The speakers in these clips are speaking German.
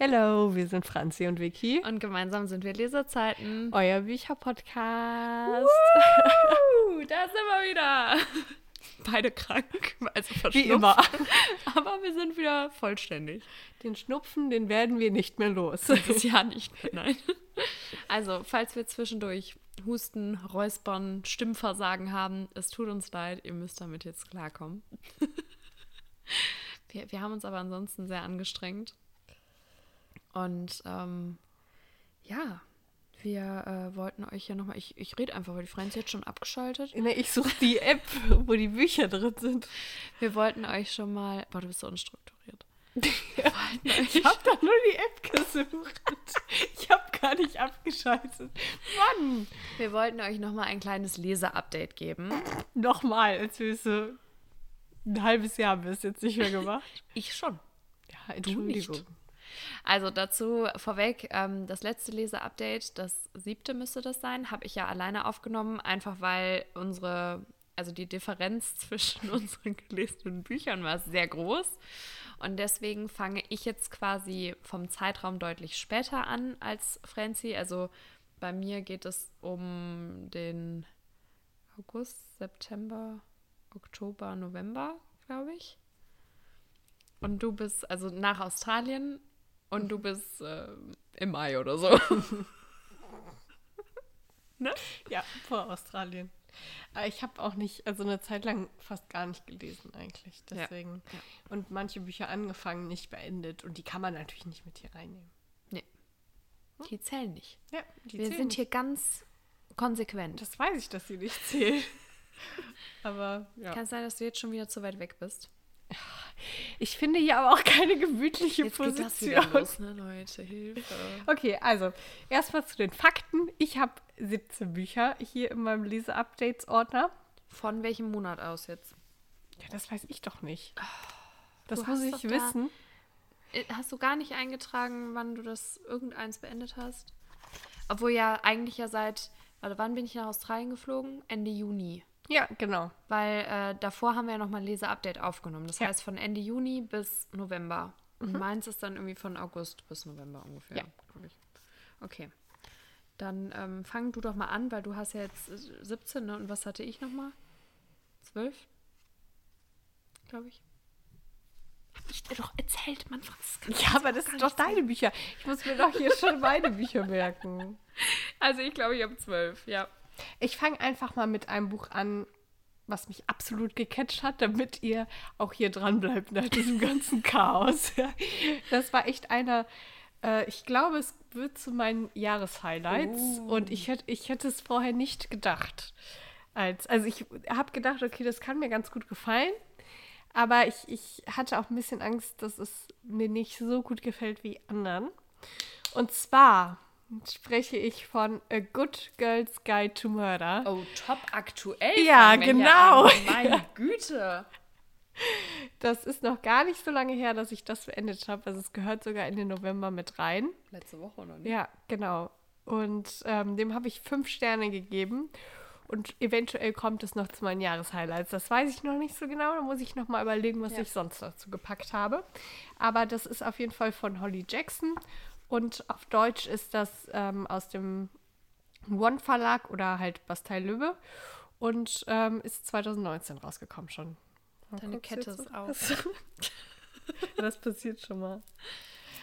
Hello, wir sind Franzi und Vicky. Und gemeinsam sind wir Leserzeiten. Euer Bücherpodcast. Da sind wir wieder. Beide krank, also verschnupft. Wie immer. Aber wir sind wieder vollständig. Den Schnupfen, den werden wir nicht mehr los. Dieses Jahr nicht mehr, nein. Also, falls wir zwischendurch Husten, Räuspern, Stimmversagen haben, es tut uns leid, ihr müsst damit jetzt klarkommen. Wir, wir haben uns aber ansonsten sehr angestrengt. Und ähm, ja, wir äh, wollten euch ja nochmal, ich, ich rede einfach, weil die Franzi jetzt schon abgeschaltet. Nee, ich suche die App, wo die Bücher drin sind. Wir wollten euch schon mal, boah, du bist so unstrukturiert. Ich habe doch nur die App gesucht. Ich habe gar nicht abgeschaltet. Mann! Wir wollten euch nochmal ein kleines Leser-Update geben. Nochmal, als wir so ein halbes Jahr haben wir es jetzt nicht mehr gemacht. Ich schon. Ja, Entschuldigung. Also dazu vorweg, ähm, das letzte Leser-Update, das siebte müsste das sein, habe ich ja alleine aufgenommen, einfach weil unsere, also die Differenz zwischen unseren gelesenen Büchern war sehr groß. Und deswegen fange ich jetzt quasi vom Zeitraum deutlich später an als Franzi. Also bei mir geht es um den August, September, Oktober, November, glaube ich. Und du bist also nach Australien und du bist äh, im Mai oder so. ne? Ja, vor Australien. Aber ich habe auch nicht, also eine Zeit lang fast gar nicht gelesen eigentlich. Deswegen. Ja. Und manche Bücher angefangen, nicht beendet. Und die kann man natürlich nicht mit hier reinnehmen. Nee. Die zählen nicht. Ja, die Wir zählen sind nicht. hier ganz konsequent. Das weiß ich, dass sie nicht zählen. aber ja. Kann sein, dass du jetzt schon wieder zu weit weg bist? Ich finde hier aber auch keine gemütliche Jetzt das Position. los, ne, Leute? Hilfe. Okay, also erstmal zu den Fakten. Ich habe 17 Bücher hier in meinem Lese-Updates-Ordner. Von welchem Monat aus jetzt? Ja, das weiß ich doch nicht. Das Oh, du muss ich doch da- wissen. Äh, Hast du gar nicht eingetragen, wann du das irgendeins beendet hast? Obwohl ja eigentlich ja seit, warte, wann bin ich nach Australien geflogen? Ende Juni. Ja, genau. Weil äh, davor haben wir ja nochmal ein Leser-Update aufgenommen. Das Ja. heißt von Ende Juni bis November. Und meins ist dann irgendwie von August bis November ungefähr. Ja. glaub ich. Okay. Dann ähm, fang du doch mal an, weil du hast ja jetzt äh, 17, ne? Und was hatte ich nochmal? 12? Glaube ich. Hab ich dir doch erzählt, Mann, Franz. kannst du Ja, aber das sind doch deine Bücher. Ich muss mir doch hier schon meine Bücher merken. Also ich glaube, ich habe 12, ja. Ich fange einfach mal mit einem Buch an, was mich absolut gecatcht hat, damit ihr auch hier dran bleibt nach diesem ganzen Chaos. Das war echt einer, äh, ich glaube, es wird zu meinen Jahreshighlights Oh. und ich hätte, ich hätte es vorher nicht gedacht. Als, also ich habe gedacht, okay, das kann mir ganz gut gefallen, aber ich, ich hatte auch ein bisschen Angst, dass es mir nicht so gut gefällt wie anderen. Und zwar spreche ich von A Good Girl's Guide to Murder. Oh, top aktuell. Ja, genau. an. Meine Güte. Das ist noch gar nicht so lange her, dass ich das beendet habe. Also es gehört sogar in den November mit rein. Letzte Woche noch nicht. Ja, genau. Und ähm, dem habe ich fünf Sterne gegeben. Und eventuell kommt es noch zu meinen Jahreshighlights. Das weiß ich noch nicht so genau. Da muss ich noch mal überlegen, was Ja. ich sonst dazu gepackt habe. Aber das ist auf jeden Fall von Holly Jackson. Und auf Deutsch ist das ähm, aus dem One Verlag oder halt Bastei Lübbe. Und ähm, ist 2019 rausgekommen schon. Mal Deine Kette ist auf. Das passiert schon mal.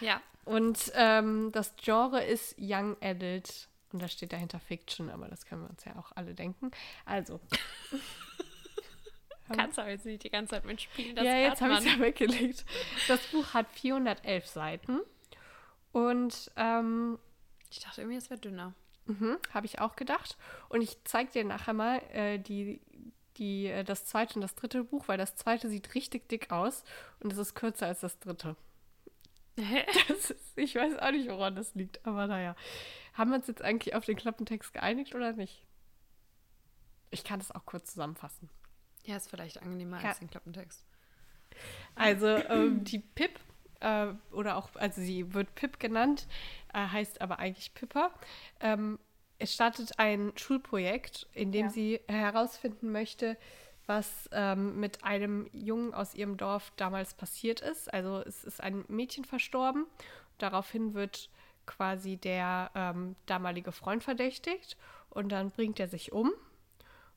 Ja. Und ähm, das Genre ist Young Adult. Und da steht dahinter Fiction, aber das können wir uns ja auch alle denken. Also. Kannst aber jetzt nicht die ganze Zeit mitspielen. Das ja, jetzt habe ich es ja weggelegt. Das Buch hat 411 Seiten. Und ähm. Ich dachte irgendwie, es wäre dünner. mhm, habe ich auch gedacht. Und ich zeige dir nachher mal äh, die, die, äh, das zweite und das dritte Buch, weil das zweite sieht richtig dick aus und es ist kürzer als das dritte. Das ist, ich weiß auch nicht, woran das liegt, aber naja. Haben wir uns jetzt eigentlich auf den Klappentext geeinigt oder nicht? Ich kann das auch kurz zusammenfassen. ja, ist vielleicht angenehmer Ja. als den Klappentext. Also ähm, die Pip, äh, oder auch, also sie wird Pip genannt, äh, heißt aber eigentlich Pippa. Ähm, es startet ein Schulprojekt, in dem Ja. sie herausfinden möchte, was ähm, mit einem Jungen aus ihrem Dorf damals passiert ist. Also es ist ein Mädchen verstorben. Daraufhin wird quasi der ähm, damalige Freund verdächtigt und dann bringt er sich um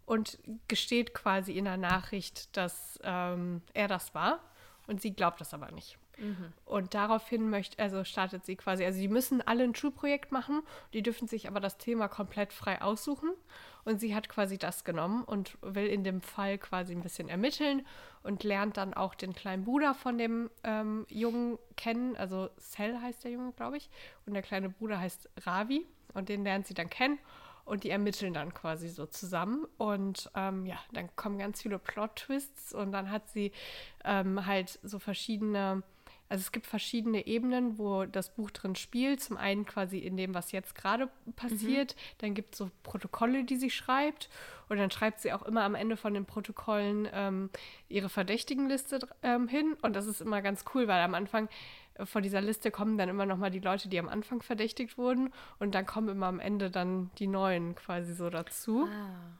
und gesteht quasi in der Nachricht, dass ähm, er das war und sie glaubt das aber nicht. Mhm. Und daraufhin möchte, also startet sie quasi, also sie müssen alle ein Schulprojekt machen, die dürfen sich aber das Thema komplett frei aussuchen. Und sie hat quasi das genommen und will in dem Fall quasi ein bisschen ermitteln und lernt dann auch den kleinen Bruder von dem ähm, Jungen kennen. Also Cell heißt der Junge, glaube ich. Und der kleine Bruder heißt Ravi. Und den lernt sie dann kennen. Und die ermitteln dann quasi so zusammen. Und ähm, ja, dann kommen ganz viele Plot-Twists. Und dann hat sie ähm, halt so verschiedene also es gibt verschiedene Ebenen, wo das Buch drin spielt. Zum einen quasi in dem, was jetzt gerade passiert. Mhm. Dann gibt es so Protokolle, die sie schreibt. Und dann schreibt sie auch immer am Ende von den Protokollen ähm, ihre Verdächtigenliste ähm, hin. Und das ist immer ganz cool, weil am Anfang äh, vor dieser Liste kommen dann immer noch mal die Leute, die am Anfang verdächtigt wurden. Und dann kommen immer am Ende dann die neuen quasi so dazu. Ah.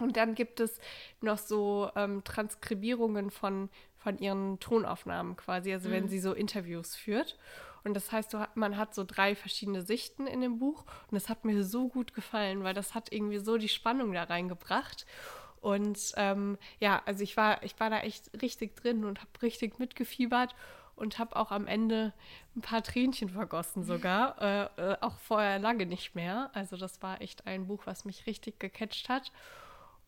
Und dann gibt es noch so ähm, Transkribierungen von von ihren Tonaufnahmen quasi, also mhm. wenn sie so Interviews führt. Und das heißt, man hat so drei verschiedene Sichten in dem Buch. Und das hat mir so gut gefallen, weil das hat irgendwie so die Spannung da reingebracht. Und ähm, ja, also ich war, ich war da echt richtig drin und habe richtig mitgefiebert und habe auch am Ende ein paar Tränchen vergossen sogar. äh, äh, auch vorher lange nicht mehr. Also das war echt ein Buch, was mich richtig gecatcht hat.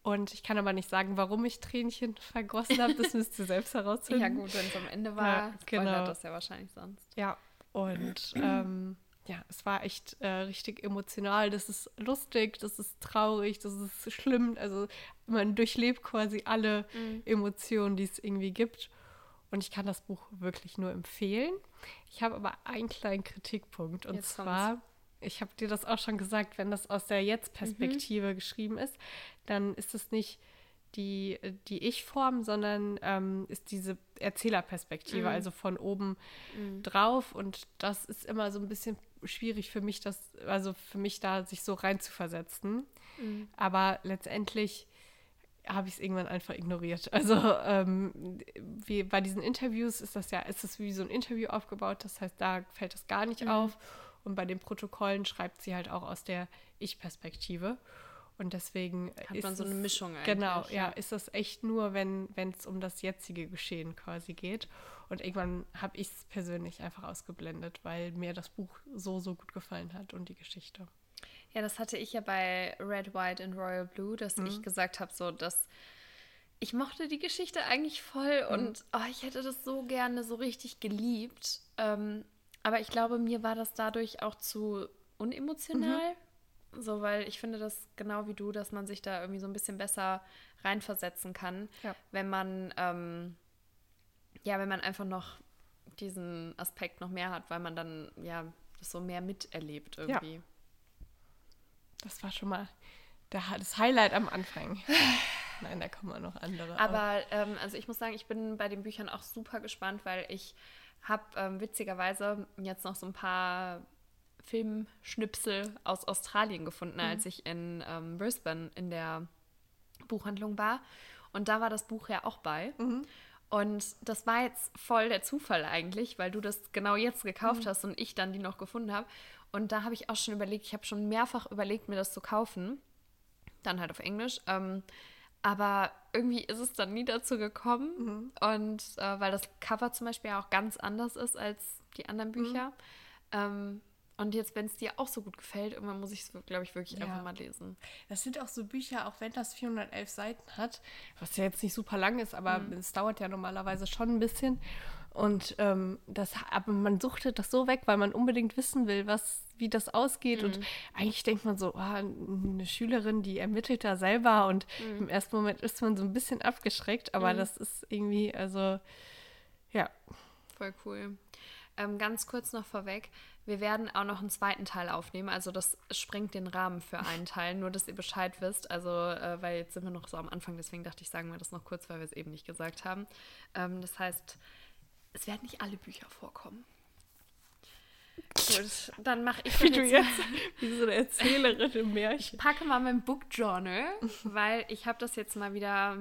Und ich kann aber nicht sagen, warum ich Tränchen vergossen habe. Das müsst ihr selbst herausfinden. ja, gut, wenn es am Ende war, ja, genau. das ja wahrscheinlich sonst. Ja, und ähm, ja, es war echt äh, richtig emotional. Das ist lustig, das ist traurig, das ist schlimm. Also man durchlebt quasi alle mhm. Emotionen, die es irgendwie gibt. Und ich kann das Buch wirklich nur empfehlen. Ich habe aber einen kleinen Kritikpunkt. Und Jetzt zwar kommt's ich habe dir das auch schon gesagt, wenn das aus der Jetzt-Perspektive mhm. geschrieben ist, dann ist es nicht die, die Ich-Form, sondern ähm, ist diese Erzählerperspektive, mhm. also von oben mhm. drauf. Und das ist immer so ein bisschen schwierig für mich, das, also für mich da sich so rein zu versetzen. Mhm. Aber letztendlich habe ich es irgendwann einfach ignoriert. Also ähm, wie bei diesen Interviews ist das ja, ist es wie so ein Interview aufgebaut, das heißt, da fällt das gar nicht mhm. auf. Und bei den Protokollen schreibt sie halt auch aus der Ich-Perspektive. Und deswegen hat man so eine Mischung eigentlich. Genau, ja, ja, ist das echt nur, wenn es um das jetzige Geschehen quasi geht. Und irgendwann habe ich es persönlich einfach ausgeblendet, weil mir das Buch so, so gut gefallen hat und die Geschichte. Ja, das hatte ich ja bei Red, White and Royal Blue, dass mhm. ich gesagt habe, so dass ich mochte die Geschichte eigentlich voll mhm. und oh, ich hätte das so gerne so richtig geliebt. Ähm, aber ich glaube, mir war das dadurch auch zu unemotional. Mhm. So, weil ich finde das genau wie du, dass man sich da irgendwie so ein bisschen besser reinversetzen kann, ja. wenn man, ähm, ja, wenn man einfach noch diesen Aspekt noch mehr hat, weil man dann, ja, das so mehr miterlebt irgendwie. Ja. Das war schon mal der, das Highlight am Anfang. Nein, da kommen noch andere. Aber ähm, also ich muss sagen, ich bin bei den Büchern auch super gespannt, weil ich habe ähm, witzigerweise jetzt noch so ein paar Filmschnipsel aus Australien gefunden, mhm. als ich in ähm, Brisbane in der Buchhandlung war. Und da war das Buch ja auch bei. Mhm. Und das war jetzt voll der Zufall eigentlich, weil du das genau jetzt gekauft mhm. hast und ich dann die noch gefunden habe. Und da habe ich auch schon überlegt, ich habe schon mehrfach überlegt, mir das zu kaufen. Dann halt auf Englisch. Ähm, aber irgendwie ist es dann nie dazu gekommen. Mhm. Und äh, weil das Cover zum Beispiel auch ganz anders ist als die anderen mhm. Bücher. Mhm. Ähm, und jetzt, wenn es dir auch so gut gefällt, irgendwann muss ich es, glaube ich, wirklich ja. einfach mal lesen. Das sind auch so Bücher, auch wenn das 411 Seiten hat, was ja jetzt nicht super lang ist, aber mhm. es dauert ja normalerweise schon ein bisschen. Und ähm, das, aber man suchtet das so weg, weil man unbedingt wissen will, was, wie das ausgeht. Mhm. Und eigentlich denkt man so, oh, eine Schülerin, die ermittelt da selber. Und mhm. im ersten Moment ist man so ein bisschen abgeschreckt, aber mhm. das ist irgendwie, also ja. Voll cool. Ähm, ganz kurz noch vorweg, wir werden auch noch einen zweiten Teil aufnehmen. Also das sprengt den Rahmen für einen Teil, nur dass ihr Bescheid wisst. Also, äh, weil jetzt sind wir noch so am Anfang, deswegen dachte ich, sagen wir das noch kurz, weil wir es eben nicht gesagt haben. Ähm, das heißt, es werden nicht alle Bücher vorkommen. Gut, dann mache ich wie jetzt, du jetzt wie so eine Erzählerin im Märchen. Ich packe mal mein Book Journal, weil ich habe das jetzt mal wieder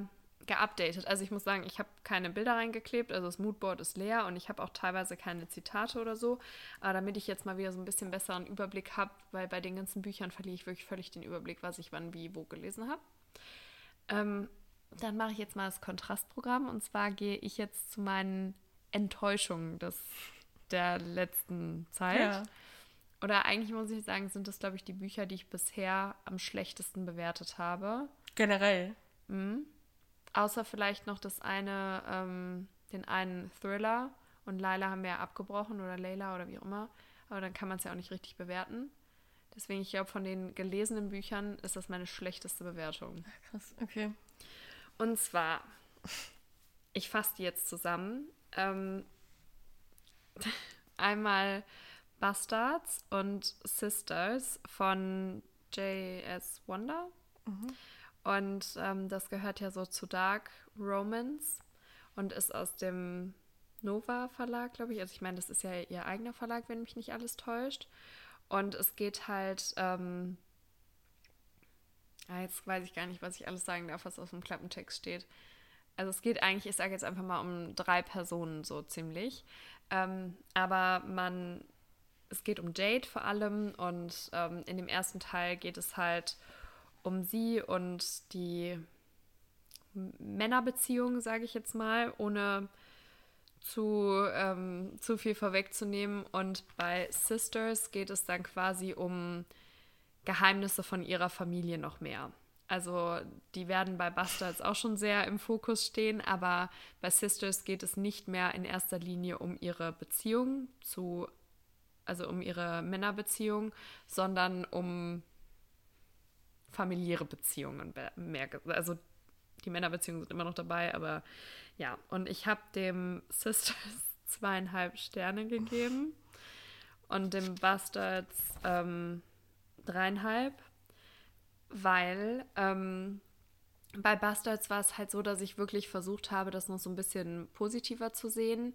geupdatet. Also ich muss sagen, ich habe keine Bilder reingeklebt, also das Moodboard ist leer und ich habe auch teilweise keine Zitate oder so. Aber damit ich jetzt mal wieder so ein bisschen besseren Überblick habe, weil bei den ganzen Büchern verliere ich wirklich völlig den Überblick, was ich wann, wie, wo gelesen habe. Ähm, dann mache ich jetzt mal das Kontrastprogramm und zwar gehe ich jetzt zu meinen Enttäuschungen des, der letzten Zeit. Ja. Oder eigentlich muss ich sagen, sind das, glaube ich, die Bücher, die ich bisher am schlechtesten bewertet habe. Generell. Mhm. Außer vielleicht noch das eine, ähm, den einen Thriller. Und Laila haben wir ja abgebrochen oder Layla oder wie auch immer. Aber dann kann man es ja auch nicht richtig bewerten. Deswegen, ich glaube, von den gelesenen Büchern ist das meine schlechteste Bewertung. Krass, okay. Und zwar, ich fasse die jetzt zusammen. Ähm, einmal Bastards und Sisters von J.S. Wonder. Mhm. Und ähm, das gehört ja so zu Dark Romance und ist aus dem Nova Verlag, glaube ich. Also ich meine, das ist ja ihr eigener Verlag, wenn mich nicht alles täuscht. Und es geht halt, ähm, ja, jetzt weiß ich gar nicht, was ich alles sagen darf, was auf dem Klappentext steht. Also es geht eigentlich, ich sage jetzt einfach mal um drei Personen so ziemlich. Ähm, aber man, es geht um Jade vor allem und ähm, in dem ersten Teil geht es halt um sie und die Männerbeziehung, sage ich jetzt mal, ohne zu, ähm, zu viel vorwegzunehmen. Und bei Sisters geht es dann quasi um Geheimnisse von ihrer Familie noch mehr. Also die werden bei Bastards auch schon sehr im Fokus stehen, aber bei Sisters geht es nicht mehr in erster Linie um ihre Beziehung zu, also um ihre Männerbeziehung, sondern um familiäre Beziehungen mehr. Also die Männerbeziehungen sind immer noch dabei, aber ja. Und ich habe dem Sisters zweieinhalb Sterne gegeben und dem Bastards ähm, dreieinhalb, weil ähm, bei Bastards war es halt so, dass ich wirklich versucht habe, das noch so ein bisschen positiver zu sehen,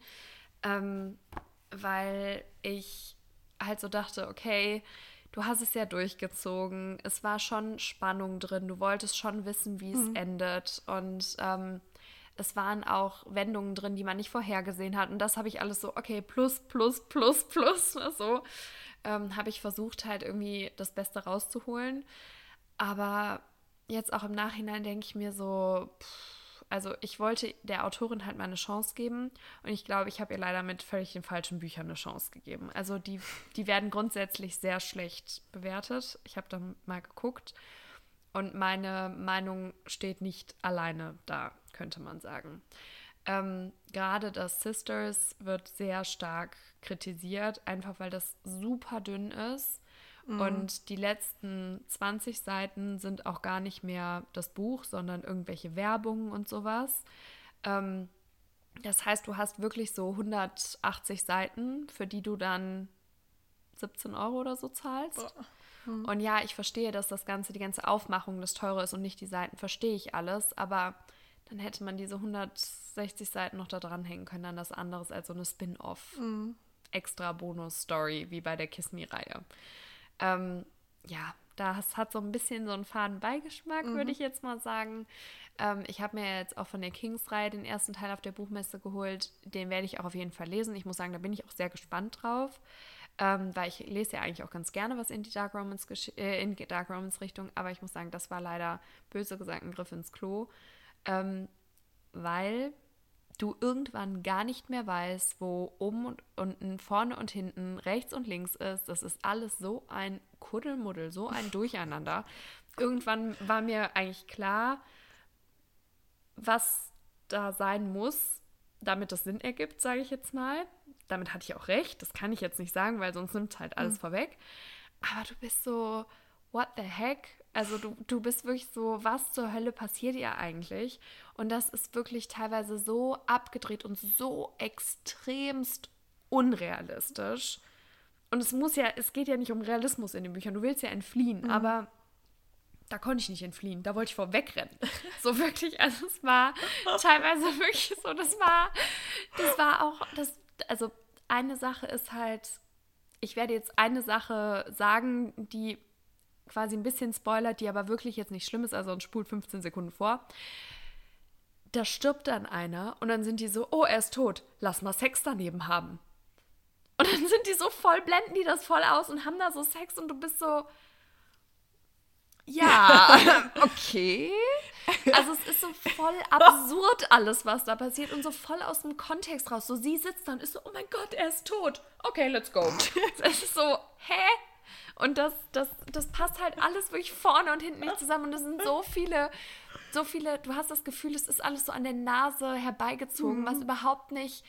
ähm, weil ich halt so dachte, okay, du hast es ja durchgezogen. Es war schon Spannung drin. Du wolltest schon wissen, wie es mhm. endet. Und ähm, es waren auch Wendungen drin, die man nicht vorhergesehen hat. Und das habe ich alles so, okay, plus, plus, plus, plus. So ähm, habe ich versucht, halt irgendwie das Beste rauszuholen. Aber jetzt auch im Nachhinein denke ich mir so, pff, also ich wollte der Autorin halt mal eine Chance geben und ich glaube, ich habe ihr leider mit völlig den falschen Büchern eine Chance gegeben. Also die, die werden grundsätzlich sehr schlecht bewertet. Ich habe da mal geguckt und meine Meinung steht nicht alleine da, könnte man sagen. Ähm, gerade das Sisters wird sehr stark kritisiert, einfach weil das super dünn ist Mhm. Und die letzten 20 Seiten sind auch gar nicht mehr das Buch, sondern irgendwelche Werbungen und sowas. Ähm, das heißt, du hast wirklich so 180 Seiten, für die du dann 17 Euro oder so zahlst. Mhm. Und ja, ich verstehe, dass das Ganze, die ganze Aufmachung das teure ist und nicht die Seiten, verstehe ich alles, aber dann hätte man diese 160 Seiten noch da dranhängen können an das anderes als so eine Spin-off. Mhm. Extra Bonus-Story, wie bei der Kiss Me-Reihe. Ähm, ja, das hat so ein bisschen so einen faden Beigeschmack, mhm. würde ich jetzt mal sagen. Ähm, ich habe mir jetzt auch von der Kings-Reihe den ersten Teil auf der Buchmesse geholt. Den werde ich auch auf jeden Fall lesen. Ich muss sagen, da bin ich auch sehr gespannt drauf. Ähm, weil ich lese ja eigentlich auch ganz gerne was in die Dark Romance, äh, in Dark Romance Richtung, aber ich muss sagen, das war leider böse gesagt ein Griff ins Klo, ähm, weil du irgendwann gar nicht mehr weißt, wo oben und unten, vorne und hinten, rechts und links ist. Das ist alles so ein Kuddelmuddel, so ein Durcheinander. Irgendwann war mir eigentlich klar, was da sein muss, damit es Sinn ergibt, sage ich jetzt mal. Damit hatte ich auch recht. Das kann ich jetzt nicht sagen, weil sonst nimmt halt alles mhm. vorweg. Aber du bist so, what the heck? Also du, du bist wirklich so, was zur Hölle passiert ihr eigentlich? Und das ist wirklich teilweise so abgedreht und so extremst unrealistisch. Und es muss ja, es geht ja nicht um Realismus in den Büchern. Du willst ja entfliehen, mhm. aber da konnte ich nicht entfliehen. Da wollte ich vorwegrennen. So wirklich, also es war teilweise wirklich so, das war, das war auch, das, also eine Sache ist halt, ich werde jetzt eine Sache sagen, die quasi ein bisschen spoilert, die aber wirklich jetzt nicht schlimm ist, also und spult 15 Sekunden vor. Da stirbt dann einer und dann sind die so, oh, er ist tot, lass mal Sex daneben haben. Und dann sind die so voll, blenden die das voll aus und haben da so Sex und du bist so, ja, okay. Also es ist so voll absurd alles, was da passiert und so voll aus dem Kontext raus. So sie sitzt da und ist so, oh mein Gott, er ist tot. Okay, let's go. Es ist so, hä? Und das, das, das passt halt alles wirklich vorne und hinten nicht zusammen. Und es sind so viele, so viele, du hast das Gefühl, es ist alles so an der Nase herbeigezogen, mhm. was überhaupt nicht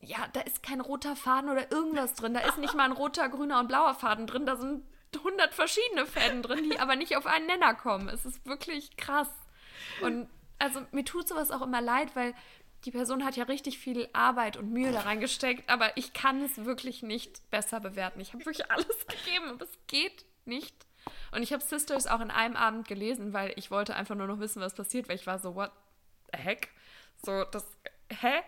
ja, da ist kein roter Faden oder irgendwas drin. Da ist nicht mal ein roter, grüner und blauer Faden drin. Da sind 100 verschiedene Fäden drin, die aber nicht auf einen Nenner kommen. Es ist wirklich krass. Und also mir tut sowas auch immer leid, weil die Person hat ja richtig viel Arbeit und Mühe da reingesteckt, aber ich kann es wirklich nicht besser bewerten. Ich habe wirklich alles gegeben, aber es geht nicht. Und ich habe Sisters auch in einem Abend gelesen, weil ich wollte einfach nur noch wissen, was passiert, weil ich war so, what the heck? So, das, hä?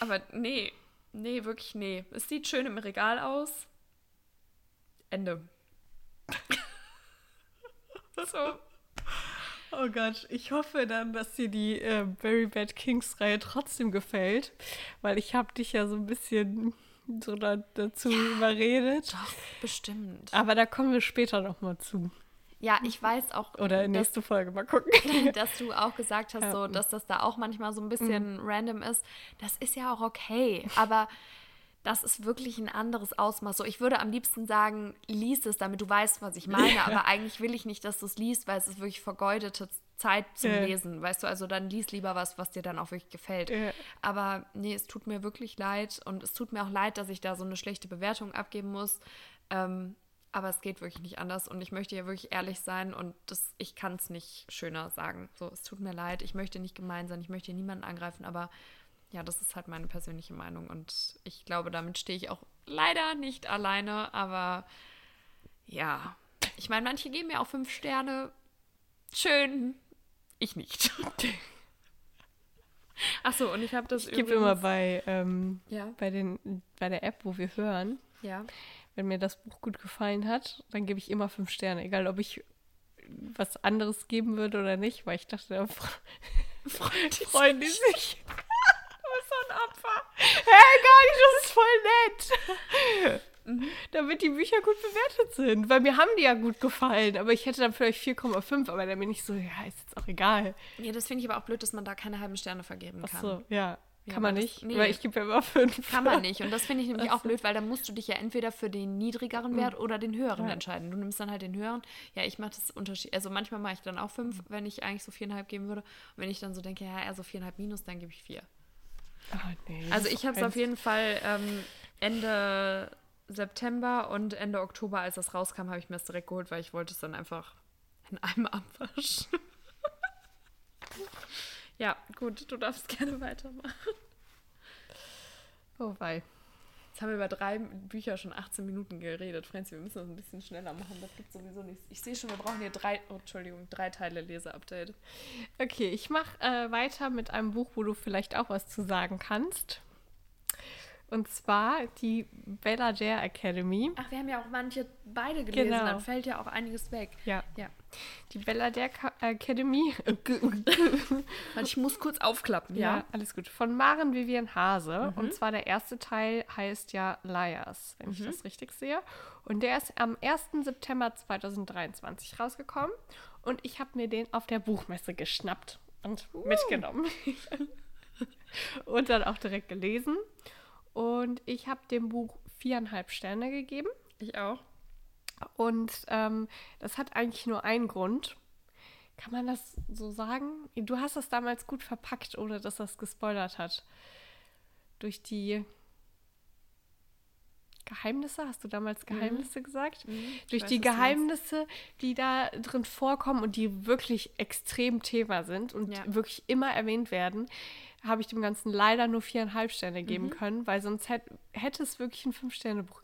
Aber nee, nee, wirklich nee. Es sieht schön im Regal aus. Ende. so. Oh Gott, ich hoffe dann, dass dir die äh, Very Bad Kings Reihe trotzdem gefällt, weil ich habe dich ja so ein bisschen so da, dazu ja, überredet. Doch, bestimmt. Aber da kommen wir später noch mal zu. Ja, ich weiß auch. Oder in nächste Folge mal gucken. Dass du auch gesagt hast, ja. so, dass das da auch manchmal so ein bisschen mhm. random ist. Das ist ja auch okay. Aber das ist wirklich ein anderes Ausmaß. So, ich würde am liebsten sagen, lies es, damit du weißt, was ich meine. Ja. Aber eigentlich will ich nicht, dass du es liest, weil es ist wirklich vergeudete Zeit zum ja. Lesen. Weißt du, also dann lies lieber was, was dir dann auch wirklich gefällt. Ja. Aber nee, es tut mir wirklich leid. Und es tut mir auch leid, dass ich da so eine schlechte Bewertung abgeben muss. Ähm, aber es geht wirklich nicht anders. Und ich möchte ja wirklich ehrlich sein und das, ich kann es nicht schöner sagen. So, es tut mir leid. Ich möchte nicht gemein sein. Ich möchte niemanden angreifen, aber ja, das ist halt meine persönliche Meinung und ich glaube, damit stehe ich auch leider nicht alleine, aber ja, ich meine, manche geben mir auch fünf Sterne. Schön, ich nicht. Achso, und ich habe das Ich gebe immer bei, ähm, ja? bei, den, bei der App, wo wir hören. Ja. Wenn mir das Buch gut gefallen hat, dann gebe ich immer fünf Sterne, egal ob ich was anderes geben würde oder nicht, weil ich dachte, da freuen die sich so ein Opfer. Hä, hey, gar nicht, das ist voll nett. Mhm. Damit die Bücher gut bewertet sind. Weil mir haben die ja gut gefallen. Aber ich hätte dann vielleicht 4,5. Aber dann bin ich so, ja, ist jetzt auch egal. Ja, das finde ich aber auch blöd, dass man da keine halben Sterne vergeben kann. Ach so, ja. Kann ja, man nicht, das, nee. weil ich gebe ja immer fünf. Kann man nicht. Und das finde ich nämlich auch blöd, weil dann musst du dich ja entweder für den niedrigeren mhm. Wert oder den höheren ja. entscheiden. Du nimmst dann halt den höheren. Ja, ich mache das Unterschied. Also manchmal mache ich dann auch fünf, mhm. wenn ich eigentlich so viereinhalb geben würde. Und wenn ich dann so denke, ja, eher so viereinhalb minus, dann gebe ich vier. Oh, nee, also ich habe es auf jeden Fall ähm, Ende September und Ende Oktober, als das rauskam, habe ich mir das direkt geholt, weil ich wollte es dann einfach in einem abwaschen. ja, gut, du darfst gerne weitermachen. Oh wei. Jetzt haben wir über drei Bücher schon 18 Minuten geredet. Franzi, wir müssen das ein bisschen schneller machen. Das gibt sowieso nichts. Ich sehe schon, wir brauchen hier drei, oh, Entschuldigung, drei Teile Leseupdate. Okay, ich mache äh, weiter mit einem Buch, wo du vielleicht auch was zu sagen kannst. Und zwar die Bella Dare Academy. Ach, wir haben ja auch manche beide gelesen, genau. dann fällt ja auch einiges weg. Ja. ja. Die Bella Dare Academy. ich muss kurz aufklappen, ja. ja. alles gut. Von Maren Vivian Hase. Mhm. Und zwar der erste Teil heißt ja Liars, wenn mhm. ich das richtig sehe. Und der ist am 1. September 2023 rausgekommen. Und ich habe mir den auf der Buchmesse geschnappt und uh. mitgenommen. und dann auch direkt gelesen. Und ich habe dem Buch viereinhalb Sterne gegeben. Ich auch. Und ähm, das hat eigentlich nur einen Grund. Kann man das so sagen? Du hast das damals gut verpackt, ohne dass das gespoilert hat. Durch die Geheimnisse, hast du damals mhm. Geheimnisse mhm. gesagt? Mhm. Durch die Geheimnisse, die da drin vorkommen und die wirklich extrem Thema sind und ja. wirklich immer erwähnt werden, habe ich dem Ganzen leider nur viereinhalb Sterne geben mhm. können, weil sonst hätte, hätte es wirklich ein Fünf-Sterne-Buch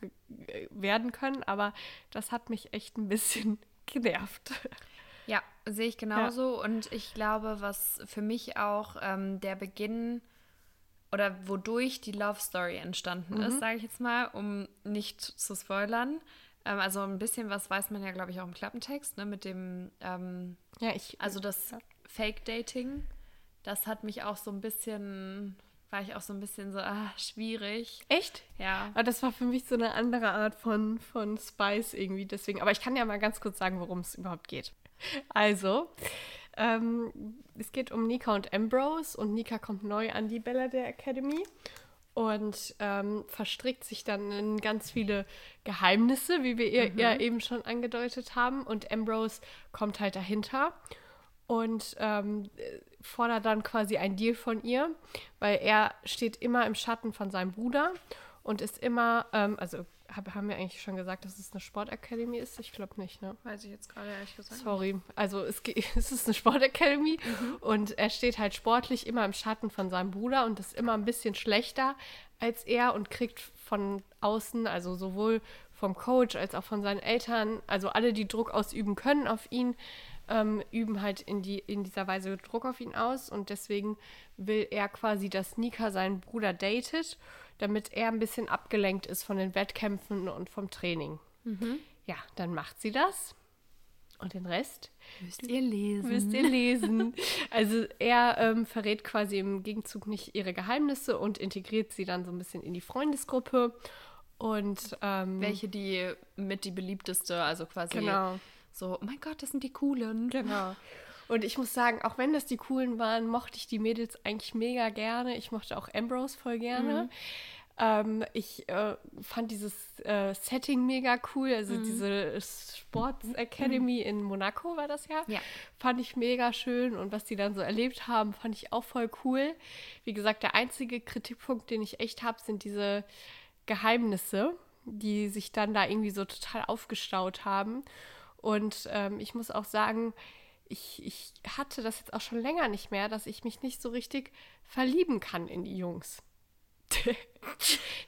werden können, aber das hat mich echt ein bisschen genervt. Ja, sehe ich genauso. Ja. Und ich glaube, was für mich auch ähm, der Beginn oder wodurch die Love Story entstanden mhm. ist, sage ich jetzt mal, um nicht zu spoilern. Ähm, also ein bisschen was weiß man ja, glaube ich, auch im Klappentext, ne, mit dem, ähm, ja, ich, also das ja. Fake-Dating das hat mich auch so ein bisschen, war ich auch so ein bisschen so, ah, schwierig. Echt? Ja. Aber das war für mich so eine andere Art von, von Spice irgendwie. Deswegen. Aber ich kann ja mal ganz kurz sagen, worum es überhaupt geht. Also, ähm, es geht um Nika und Ambrose und Nika kommt neu an die Bella der Academy und ähm, verstrickt sich dann in ganz viele Geheimnisse, wie wir ihr, mhm. ja eben schon angedeutet haben. Und Ambrose kommt halt dahinter und ähm, fordert dann quasi ein Deal von ihr, weil er steht immer im Schatten von seinem Bruder und ist immer, ähm, also hab, haben wir eigentlich schon gesagt, dass es eine Sportakademie ist? Ich glaube nicht, ne? Weiß ich jetzt gerade ehrlich gesagt. Sorry. Also es, es ist eine Sportakademie mhm. und er steht halt sportlich immer im Schatten von seinem Bruder und ist immer ein bisschen schlechter als er und kriegt von außen, also sowohl vom Coach als auch von seinen Eltern, also alle, die Druck ausüben können auf ihn, ähm, üben halt in, die, in dieser Weise Druck auf ihn aus und deswegen will er quasi, dass Nika seinen Bruder datet damit er ein bisschen abgelenkt ist von den Wettkämpfen und vom Training. Mhm. Ja, dann macht sie das. Und den Rest müsst ihr lesen. Müsst ihr lesen. Also er ähm, verrät quasi im Gegenzug nicht ihre Geheimnisse und integriert sie dann so ein bisschen in die Freundesgruppe. Und ähm, welche die mit die beliebteste, also quasi genau. So, oh mein Gott, das sind die coolen. Genau. Und ich muss sagen, auch wenn das die coolen waren, mochte ich die Mädels eigentlich mega gerne. Ich mochte auch Ambrose voll gerne. Mhm. Ähm, ich äh, fand dieses äh, Setting mega cool. Also mhm. diese Sports Academy mhm. in Monaco war das ja. ja. Fand ich mega schön. Und was die dann so erlebt haben, fand ich auch voll cool. Wie gesagt, der einzige Kritikpunkt, den ich echt habe, sind diese Geheimnisse, die sich dann da irgendwie so total aufgestaut haben. Und ähm, ich muss auch sagen, ich, ich hatte das jetzt auch schon länger nicht mehr, dass ich mich nicht so richtig verlieben kann in die Jungs.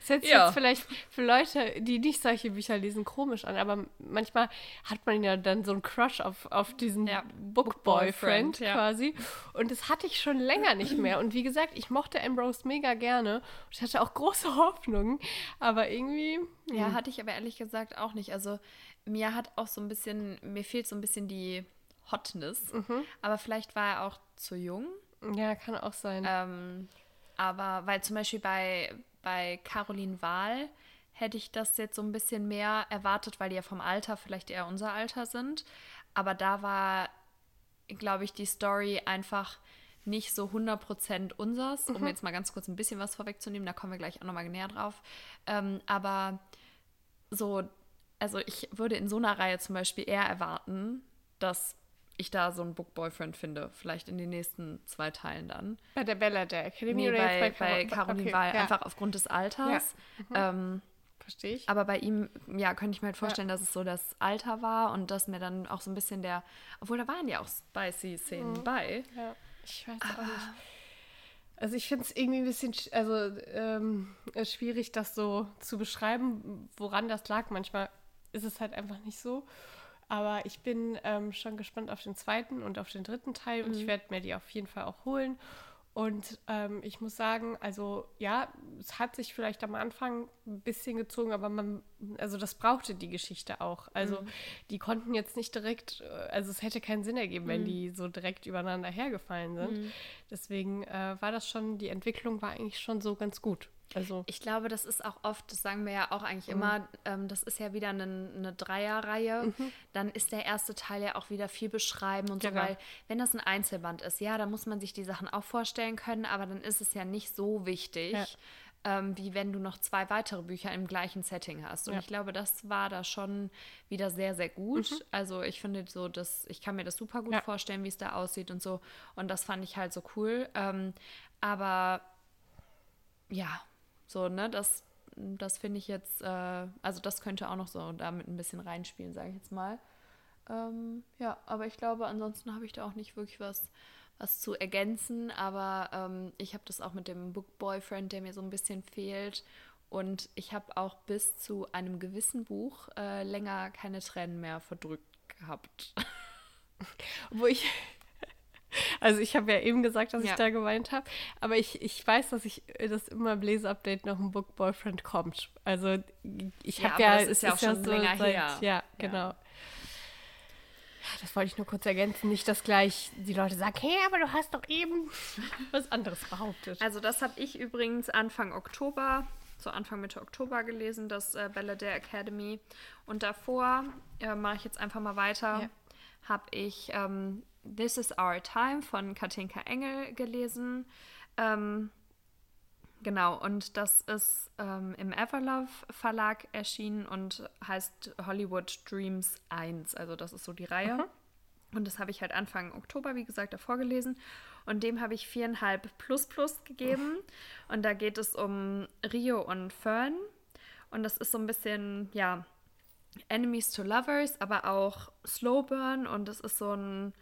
das hört sich ja. jetzt vielleicht für Leute, die nicht solche Bücher lesen, komisch an, aber manchmal hat man ja dann so einen Crush auf, auf diesen ja. Book-Boyfriend ja. quasi. Und das hatte ich schon länger nicht mehr. Und wie gesagt, ich mochte Ambrose mega gerne und ich hatte auch große Hoffnungen, aber irgendwie. Ja, hm. hatte ich aber ehrlich gesagt auch nicht. Also mir hat auch so ein bisschen, mir fehlt so ein bisschen die Hotness. Mhm. Aber vielleicht war er auch zu jung. Ja, kann auch sein. Ähm, aber weil zum Beispiel bei, bei Caroline Wahl hätte ich das jetzt so ein bisschen mehr erwartet, weil die ja vom Alter vielleicht eher unser Alter sind. Aber da war, glaube ich, die Story einfach nicht so 100% unsers, um mhm. jetzt mal ganz kurz ein bisschen was vorwegzunehmen, da kommen wir gleich auch nochmal näher drauf. Ähm, aber so, also ich würde in so einer Reihe zum Beispiel eher erwarten, dass ich da so einen Book-Boyfriend finde. Vielleicht in den nächsten zwei Teilen dann. Bei der Bella der Academy nee, oder bei, bei, bei Caroline okay, Wahl, ja. einfach aufgrund des Alters. Ja. Mhm. Ähm, Verstehe ich. Aber bei ihm, ja, könnte ich mir halt vorstellen, ja. dass es so das Alter war und dass mir dann auch so ein bisschen der, obwohl da waren ja auch spicy-Szenen mhm. bei. Ja, ich weiß aber, auch nicht. Also ich finde es irgendwie ein bisschen also, ähm, schwierig, das so zu beschreiben, woran das lag. Manchmal ist es halt einfach nicht so. Aber ich bin ähm, schon gespannt auf den zweiten und auf den dritten Teil und mhm. ich werde mir die auf jeden Fall auch holen. Und ähm, ich muss sagen, also ja, es hat sich vielleicht am Anfang ein bisschen gezogen, aber man, also das brauchte die Geschichte auch. Also mhm. die konnten jetzt nicht direkt, äh, also es hätte keinen Sinn ergeben, mhm. wenn die so direkt übereinander hergefallen sind. Mhm. Deswegen äh, war das schon, die Entwicklung war eigentlich schon so ganz gut. Also ich glaube, das ist auch oft, das sagen wir ja auch eigentlich mhm. immer, ähm, das ist ja wieder eine, eine Dreierreihe. Mhm. Dann ist der erste Teil ja auch wieder viel beschreiben und genau. so, weil wenn das ein Einzelband ist, ja, dann muss man sich die Sachen auch vorstellen können, aber dann ist es ja nicht so wichtig. Ja. Ähm, wie wenn du noch zwei weitere Bücher im gleichen Setting hast. Und ja. ich glaube, das war da schon wieder sehr, sehr gut. Mhm. Also ich finde so, dass ich kann mir das super gut ja. vorstellen, wie es da aussieht und so. Und das fand ich halt so cool. Ähm, aber ja, so, ne, das, das finde ich jetzt, äh, also das könnte auch noch so damit ein bisschen reinspielen, sage ich jetzt mal. Ähm, ja, aber ich glaube, ansonsten habe ich da auch nicht wirklich was, was zu ergänzen. Aber ähm, ich habe das auch mit dem Book Boyfriend, der mir so ein bisschen fehlt. Und ich habe auch bis zu einem gewissen Buch äh, länger keine Tränen mehr verdrückt gehabt. Wo ich, also ich habe ja eben gesagt, dass ja. ich da geweint habe, aber ich, ich weiß, dass ich das immer im Leseupdate noch ein Book Boyfriend kommt. Also ich habe ja, das ist ja auch ist schon ja so länger seit, her. Ja, genau. Das wollte ich nur kurz ergänzen. Nicht, dass gleich die Leute sagen, hey, aber du hast doch eben was anderes behauptet. Also das habe ich übrigens Anfang Oktober, so Anfang Mitte Oktober gelesen, das äh, Belladere Academy. Und davor äh, mache ich jetzt einfach mal weiter. Ja. Habe ich ähm, This is Our Time von Katinka Engel gelesen. Ähm, Genau, und das ist ähm, im Everlove Verlag erschienen und heißt Hollywood Dreams 1. Also das ist so die Reihe. Mhm. Und das habe ich halt Anfang Oktober, wie gesagt, davor gelesen. Und dem habe ich viereinhalb plus plus gegeben. Und da geht es um Rio und Fern. Und das ist so ein bisschen, ja, Enemies to Lovers, aber auch Slow Burn. Und es ist so ein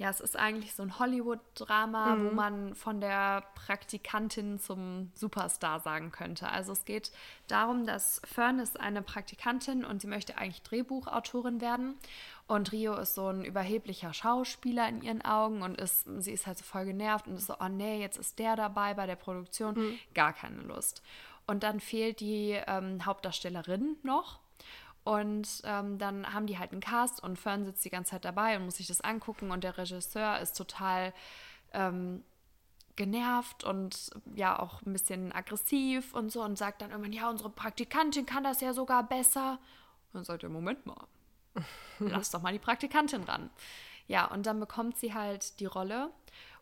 ja, es ist eigentlich so ein Hollywood-Drama, mhm. wo man von der Praktikantin zum Superstar sagen könnte. Also es geht darum, dass Fern ist eine Praktikantin und sie möchte eigentlich Drehbuchautorin werden. Und Rio ist so ein überheblicher Schauspieler in ihren Augen und ist, sie ist halt so voll genervt und ist so, oh nee, jetzt ist der dabei bei der Produktion. Mhm. Gar keine Lust. Und dann fehlt die ähm, Hauptdarstellerin noch. Und ähm, dann haben die halt einen Cast und Fern sitzt die ganze Zeit dabei und muss sich das angucken und der Regisseur ist total ähm, genervt und ja auch ein bisschen aggressiv und so und sagt dann irgendwann, ja, unsere Praktikantin kann das ja sogar besser. Und dann sagt er, Moment mal, lass doch mal die Praktikantin ran. Ja, und dann bekommt sie halt die Rolle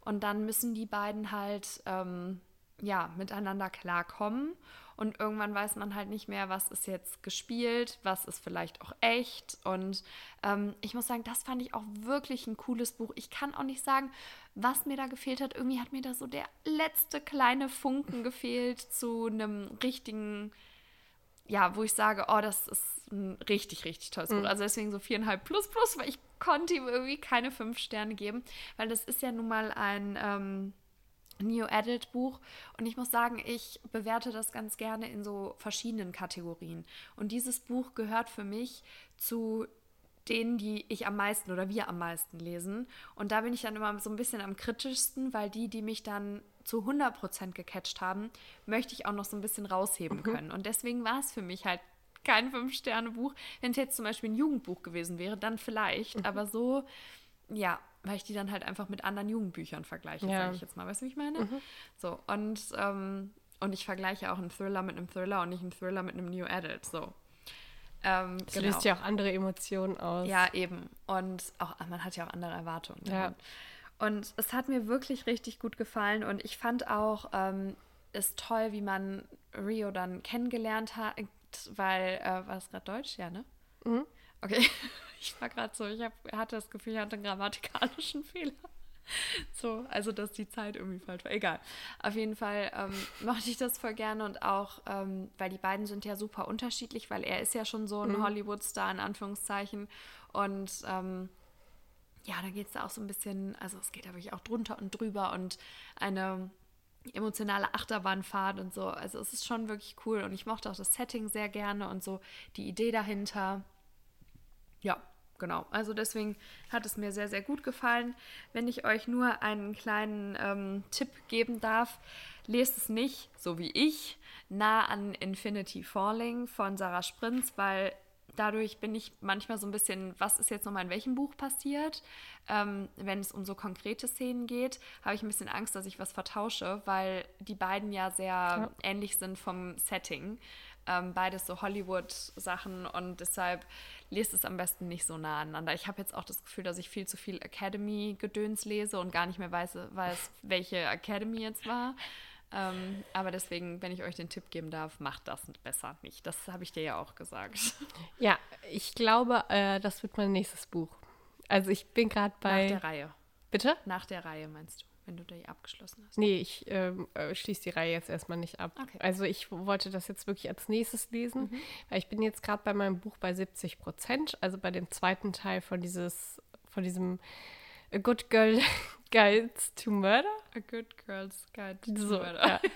und dann müssen die beiden halt ähm, ja miteinander klarkommen und irgendwann weiß man halt nicht mehr, was ist jetzt gespielt, was ist vielleicht auch echt. Und ähm, ich muss sagen, das fand ich auch wirklich ein cooles Buch. Ich kann auch nicht sagen, was mir da gefehlt hat. Irgendwie hat mir da so der letzte kleine Funken gefehlt zu einem richtigen, ja, wo ich sage, oh, das ist ein richtig, richtig tolles mhm. Buch. Also deswegen so viereinhalb plus plus, weil ich konnte ihm irgendwie keine fünf Sterne geben, weil das ist ja nun mal ein ähm, New Adult Buch und ich muss sagen, ich bewerte das ganz gerne in so verschiedenen Kategorien. Und dieses Buch gehört für mich zu denen, die ich am meisten oder wir am meisten lesen. Und da bin ich dann immer so ein bisschen am kritischsten, weil die, die mich dann zu 100% gecatcht haben, möchte ich auch noch so ein bisschen rausheben mhm. können. Und deswegen war es für mich halt kein Fünf-Sterne-Buch. Wenn es jetzt zum Beispiel ein Jugendbuch gewesen wäre, dann vielleicht. Mhm. Aber so, ja, weil ich die dann halt einfach mit anderen Jugendbüchern vergleiche, ja. sage ich jetzt mal. Weißt du, wie ich meine? Mhm. So, und, ähm, und ich vergleiche auch einen Thriller mit einem Thriller und nicht einen Thriller mit einem New Adult. So. Ähm, das genau. löst ja auch andere Emotionen aus. Ja, eben. Und auch, man hat ja auch andere Erwartungen. Ja. Und es hat mir wirklich richtig gut gefallen und ich fand auch ähm, es toll, wie man Rio dann kennengelernt hat, weil, äh, war das gerade Deutsch? Ja, ne? Mhm. Okay. Ich war gerade so, ich hab, hatte das Gefühl, ich hatte einen grammatikalischen Fehler. So, also dass die Zeit irgendwie falsch war. Egal. Auf jeden Fall ähm, mochte ich das voll gerne und auch, ähm, weil die beiden sind ja super unterschiedlich, weil er ist ja schon so ein mhm. Hollywood-Star in Anführungszeichen. Und ähm, ja, da geht es da auch so ein bisschen, also es geht da wirklich auch drunter und drüber und eine emotionale Achterbahnfahrt und so. Also es ist schon wirklich cool und ich mochte auch das Setting sehr gerne und so die Idee dahinter. Ja, genau. Also deswegen hat es mir sehr, sehr gut gefallen. Wenn ich euch nur einen kleinen ähm, Tipp geben darf, lest es nicht, so wie ich, nah an Infinity Falling von Sarah Sprinz, weil dadurch bin ich manchmal so ein bisschen, was ist jetzt nochmal in welchem Buch passiert? Ähm, wenn es um so konkrete Szenen geht, habe ich ein bisschen Angst, dass ich was vertausche, weil die beiden ja sehr ja. ähnlich sind vom Setting. Ähm, beides so Hollywood-Sachen und deshalb lest es am besten nicht so nah aneinander. Ich habe jetzt auch das Gefühl, dass ich viel zu viel Academy-Gedöns lese und gar nicht mehr weiß, weiß welche Academy jetzt war. Ähm, aber deswegen, wenn ich euch den Tipp geben darf, macht das besser nicht. Das habe ich dir ja auch gesagt. Ja, ich glaube, äh, das wird mein nächstes Buch. Also ich bin gerade bei. Nach der Reihe. Bitte? Nach der Reihe meinst du? Wenn du die abgeschlossen hast? Nee, ich ähm, äh, schließe die Reihe jetzt erstmal nicht ab. Okay. Also ich wollte das jetzt wirklich als nächstes lesen, mhm. weil ich bin jetzt gerade bei meinem Buch bei 70 Prozent, also bei dem zweiten Teil von dieses, von diesem A Good Girl Guides to Murder. A Good Girl's Guide to so, Murder. Ja.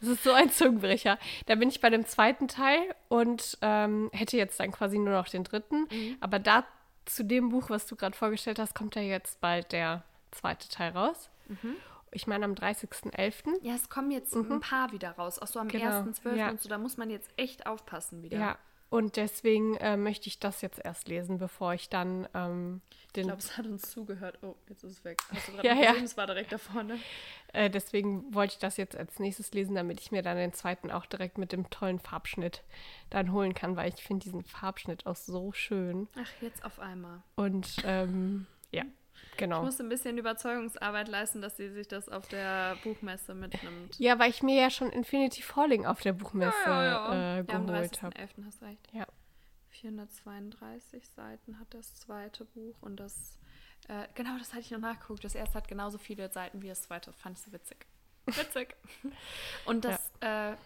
Das ist so ein Zungenbrecher. Da bin ich bei dem zweiten Teil und ähm, hätte jetzt dann quasi nur noch den dritten. Mhm. Aber da zu dem Buch, was du gerade vorgestellt hast, kommt ja jetzt bald der zweite Teil raus. Mhm. Ich meine am 30.11. Ja, es kommen jetzt mhm. ein paar wieder raus, auch so am genau. 1.12. Ja. und so. Da muss man jetzt echt aufpassen wieder. Ja, Und deswegen äh, möchte ich das jetzt erst lesen, bevor ich dann ähm, den. Ich glaube, es hat uns zugehört. Oh, jetzt ist es weg. Hast du ja, gesehen? Ja. Es war direkt da vorne. Äh, deswegen wollte ich das jetzt als nächstes lesen, damit ich mir dann den zweiten auch direkt mit dem tollen Farbschnitt dann holen kann, weil ich finde diesen Farbschnitt auch so schön. Ach, jetzt auf einmal. Und ähm, ja. Genau. Ich musste ein bisschen Überzeugungsarbeit leisten, dass sie sich das auf der Buchmesse mitnimmt. Ja, weil ich mir ja schon Infinity Falling auf der Buchmesse ja, ja, ja. Äh, geholt ja, habe. 11. hast recht. Ja. 432 Seiten hat das zweite Buch und das, äh, genau, das hatte ich noch nachgeguckt. Das erste hat genauso viele Seiten wie das zweite. Das fand ich so witzig. Witzig. und das, ja. äh,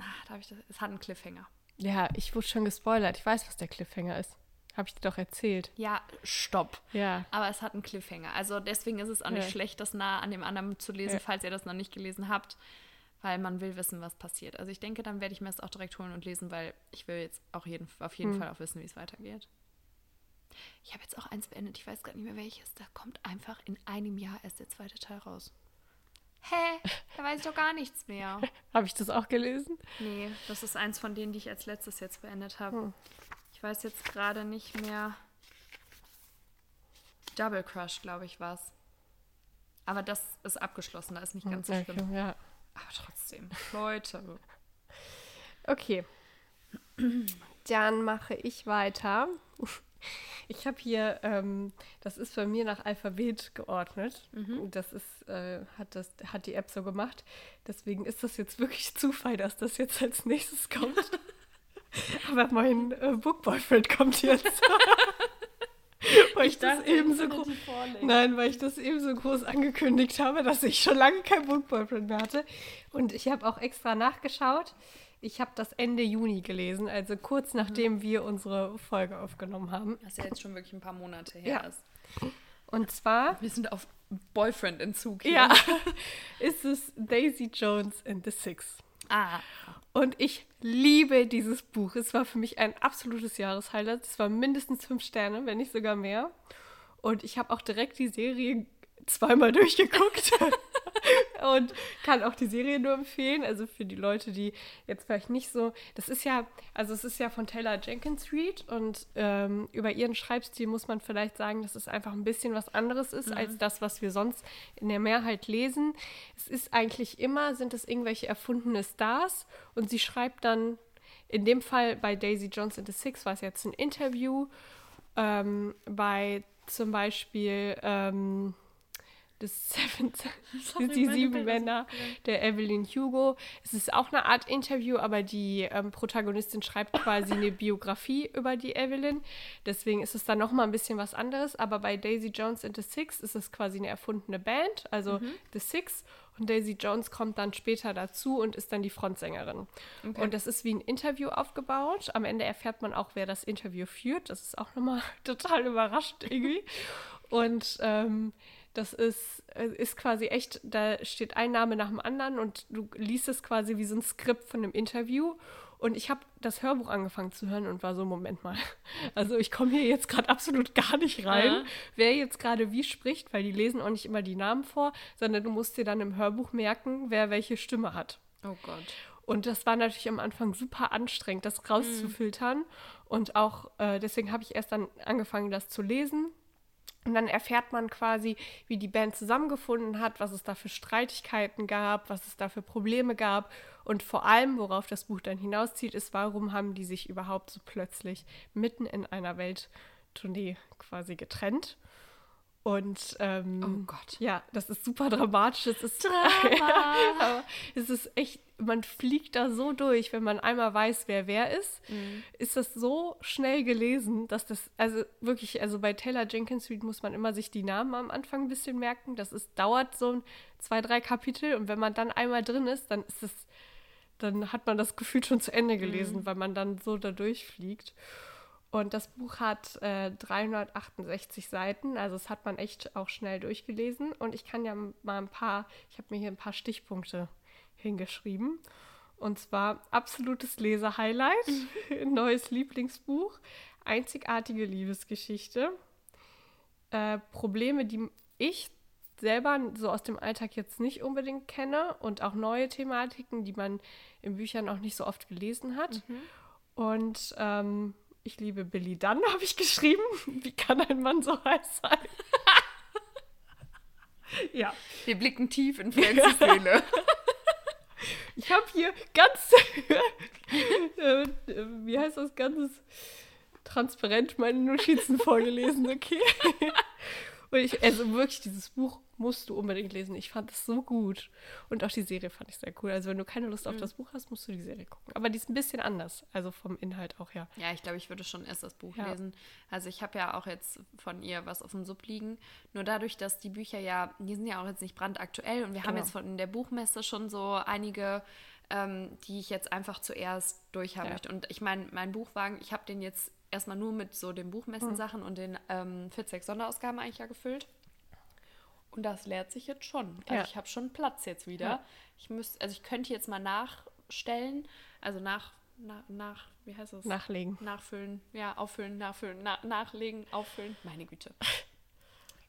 ach, da habe ich das, es hat einen Cliffhanger. Ja, ich wurde schon gespoilert. Ich weiß, was der Cliffhanger ist. Habe ich dir doch erzählt. Ja, stopp. Ja. Aber es hat einen Cliffhanger. Also deswegen ist es auch nicht ja. schlecht, das nah an dem anderen zu lesen, ja. falls ihr das noch nicht gelesen habt, weil man will wissen, was passiert. Also ich denke, dann werde ich mir das auch direkt holen und lesen, weil ich will jetzt auch jeden, auf jeden hm. Fall auch wissen, wie es weitergeht. Ich habe jetzt auch eins beendet, ich weiß gar nicht mehr welches. Da kommt einfach in einem Jahr erst der zweite Teil raus. Hä? Da weiß ich doch gar nichts mehr. habe ich das auch gelesen? Nee, das ist eins von denen, die ich als letztes jetzt beendet habe. Hm. Ich weiß jetzt gerade nicht mehr. Double Crush, glaube ich, war es. Aber das ist abgeschlossen, da ist nicht ganz so schlimm. Ja. Aber trotzdem, Leute. Okay. Dann mache ich weiter. Ich habe hier, ähm, das ist bei mir nach Alphabet geordnet. Mhm. Das ist, äh, hat, das, hat die App so gemacht. Deswegen ist das jetzt wirklich Zufall, dass das jetzt als nächstes kommt. Aber mein äh, Book Boyfriend kommt jetzt. weil ich, ich das eben so groß. Nein, weil ich das eben so groß angekündigt habe, dass ich schon lange kein Book Boyfriend mehr hatte. Und ich habe auch extra nachgeschaut. Ich habe das Ende Juni gelesen, also kurz nachdem mhm. wir unsere Folge aufgenommen haben. Was ja jetzt schon wirklich ein paar Monate her ja. ist. Und zwar. Wir sind auf Boyfriend-Entzug hier. Ja. ist es Daisy Jones and the Six. Ah. Und ich liebe dieses Buch. Es war für mich ein absolutes Jahreshighlight. Es war mindestens fünf Sterne, wenn nicht sogar mehr. Und ich habe auch direkt die Serie zweimal durchgeguckt. und kann auch die Serie nur empfehlen. Also für die Leute, die jetzt vielleicht nicht so. Das ist ja, also es ist ja von Taylor Jenkins Reid und ähm, über ihren Schreibstil muss man vielleicht sagen, dass es einfach ein bisschen was anderes ist mhm. als das, was wir sonst in der Mehrheit lesen. Es ist eigentlich immer, sind es irgendwelche erfundene Stars und sie schreibt dann, in dem Fall bei Daisy Jones and the Six war es jetzt ein Interview. Ähm, bei zum Beispiel ähm, des Seven, die sieben Männer der Evelyn Hugo. Es ist auch eine Art Interview, aber die ähm, Protagonistin schreibt quasi eine Biografie über die Evelyn. Deswegen ist es dann noch mal ein bisschen was anderes. Aber bei Daisy Jones and the Six ist es quasi eine erfundene Band, also mhm. The Six. Und Daisy Jones kommt dann später dazu und ist dann die Frontsängerin. Okay. Und das ist wie ein Interview aufgebaut. Am Ende erfährt man auch, wer das Interview führt. Das ist auch nochmal total überrascht irgendwie. Und ähm, das ist, äh, ist quasi echt, da steht ein Name nach dem anderen und du liest es quasi wie so ein Skript von einem Interview. Und ich habe das Hörbuch angefangen zu hören und war so, Moment mal. Also ich komme hier jetzt gerade absolut gar nicht rein, ja. wer jetzt gerade wie spricht, weil die lesen auch nicht immer die Namen vor, sondern du musst dir dann im Hörbuch merken, wer welche Stimme hat. Oh Gott. Und das war natürlich am Anfang super anstrengend, das rauszufiltern. Mhm. Und auch äh, deswegen habe ich erst dann angefangen, das zu lesen und dann erfährt man quasi, wie die Band zusammengefunden hat, was es da für Streitigkeiten gab, was es da für Probleme gab. Und vor allem, worauf das Buch dann hinauszieht, ist, warum haben die sich überhaupt so plötzlich mitten in einer Welttournee quasi getrennt. Und ähm, oh Gott. Ja, das ist super dramatisch. Es ist, Drama. es ist echt, man fliegt da so durch, wenn man einmal weiß, wer wer ist. Mhm. Ist das so schnell gelesen, dass das, also wirklich, also bei Taylor Jenkins Reid muss man immer sich die Namen am Anfang ein bisschen merken. Das ist, dauert so ein, zwei, drei Kapitel und wenn man dann einmal drin ist, dann ist es, dann hat man das Gefühl schon zu Ende gelesen, mhm. weil man dann so da durchfliegt. Und das Buch hat äh, 368 Seiten, also das hat man echt auch schnell durchgelesen. Und ich kann ja mal ein paar, ich habe mir hier ein paar Stichpunkte hingeschrieben. Und zwar absolutes Lesehighlight, neues Lieblingsbuch, einzigartige Liebesgeschichte, äh, Probleme, die ich selber so aus dem Alltag jetzt nicht unbedingt kenne und auch neue Thematiken, die man in Büchern auch nicht so oft gelesen hat. Mhm Und ähm, ich liebe Billy Dunn, habe ich geschrieben. Wie kann ein Mann so heiß sein? ja. Wir blicken tief in Francis Seele. Ich habe hier ganz, äh, wie heißt das, ganz transparent meine Notizen vorgelesen, okay? Und ich, also wirklich, dieses Buch musst du unbedingt lesen. Ich fand es so gut. Und auch die Serie fand ich sehr cool. Also wenn du keine Lust auf mhm. das Buch hast, musst du die Serie gucken. Aber die ist ein bisschen anders. Also vom Inhalt auch, ja. Ja, ich glaube, ich würde schon erst das Buch ja. lesen. Also ich habe ja auch jetzt von ihr was auf dem Sub liegen. Nur dadurch, dass die Bücher ja, die sind ja auch jetzt nicht brandaktuell. Und wir genau. haben jetzt von der Buchmesse schon so einige ähm, die ich jetzt einfach zuerst durchhaben ja. möchte. Und ich meine, mein Buchwagen, ich habe den jetzt erstmal nur mit so den Buchmessensachen mhm. und den ähm, 40 Sonderausgaben eigentlich ja gefüllt. Und das leert sich jetzt schon. Also ja. ich habe schon Platz jetzt wieder. Ja. Ich müsste, also ich könnte jetzt mal nachstellen, also nach, nach, nach, wie heißt das? Nachlegen. Nachfüllen, ja, auffüllen, nachfüllen, na, nachlegen, auffüllen. Meine Güte.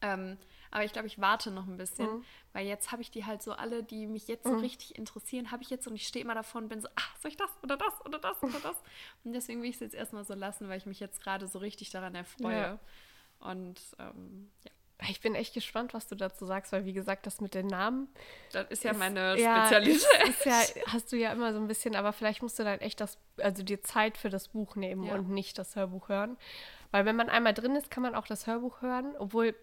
ähm, aber ich glaube, ich warte noch ein bisschen, mhm. weil jetzt habe ich die halt so alle, die mich jetzt so mhm. richtig interessieren, habe ich jetzt und ich stehe immer davor und bin so, ach, soll ich das oder das oder das oder das? Und deswegen will ich es jetzt erstmal so lassen, weil ich mich jetzt gerade so richtig daran erfreue. Ja. Und ähm, ja. Ich bin echt gespannt, was du dazu sagst, weil wie gesagt, das mit den Namen. Das ist ja ist, meine Spezialität. Ja, ist, ist ja, hast du ja immer so ein bisschen, aber vielleicht musst du dann echt das, also dir Zeit für das Buch nehmen ja. und nicht das Hörbuch hören. Weil wenn man einmal drin ist, kann man auch das Hörbuch hören, obwohl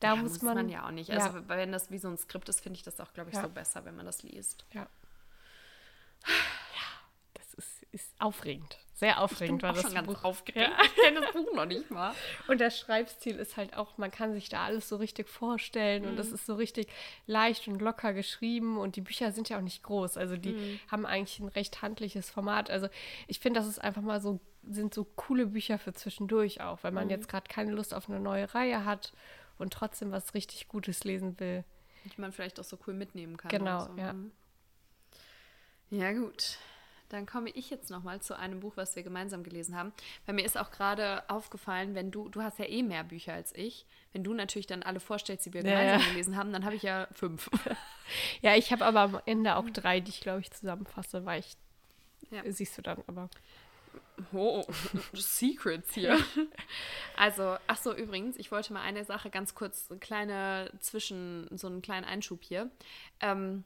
da ja, muss, muss man, man, ja auch nicht. Also wenn das wie so ein Skript ist, finde ich das auch, glaube ich, so besser, wenn man das liest. Ja. Ja, das ist, ist aufregend. Sehr aufregend war das schon Buch. ganz aufgeregt. Ja. Ich kenne das Buch noch nicht mal. Und der Schreibstil ist halt auch, man kann sich da alles so richtig vorstellen mhm. und das ist so richtig leicht und locker geschrieben und die Bücher sind ja auch nicht groß. Also die mhm. haben eigentlich ein recht handliches Format. Also ich finde, das ist einfach mal so, sind so coole Bücher für zwischendurch auch, weil man mhm. jetzt gerade keine Lust auf eine neue Reihe hat und trotzdem was richtig Gutes lesen will. Die man vielleicht auch so cool mitnehmen kann. Genau, so. ja. Mhm. Ja, gut. Dann komme ich jetzt nochmal zu einem Buch, was wir gemeinsam gelesen haben. Bei mir ist auch gerade aufgefallen, wenn du, du hast ja eh mehr Bücher als ich, wenn du natürlich dann alle vorstellst, die wir ja, gemeinsam ja. gelesen haben, dann habe ich ja fünf. Ja, ich habe aber am Ende auch drei, die ich, glaube ich, zusammenfasse, weil ich, ja. siehst du dann aber. Oh, Secrets hier. Also, ach so, übrigens, ich wollte mal eine Sache ganz kurz, eine kleine Zwischen, so einen kleinen Einschub hier. Ähm,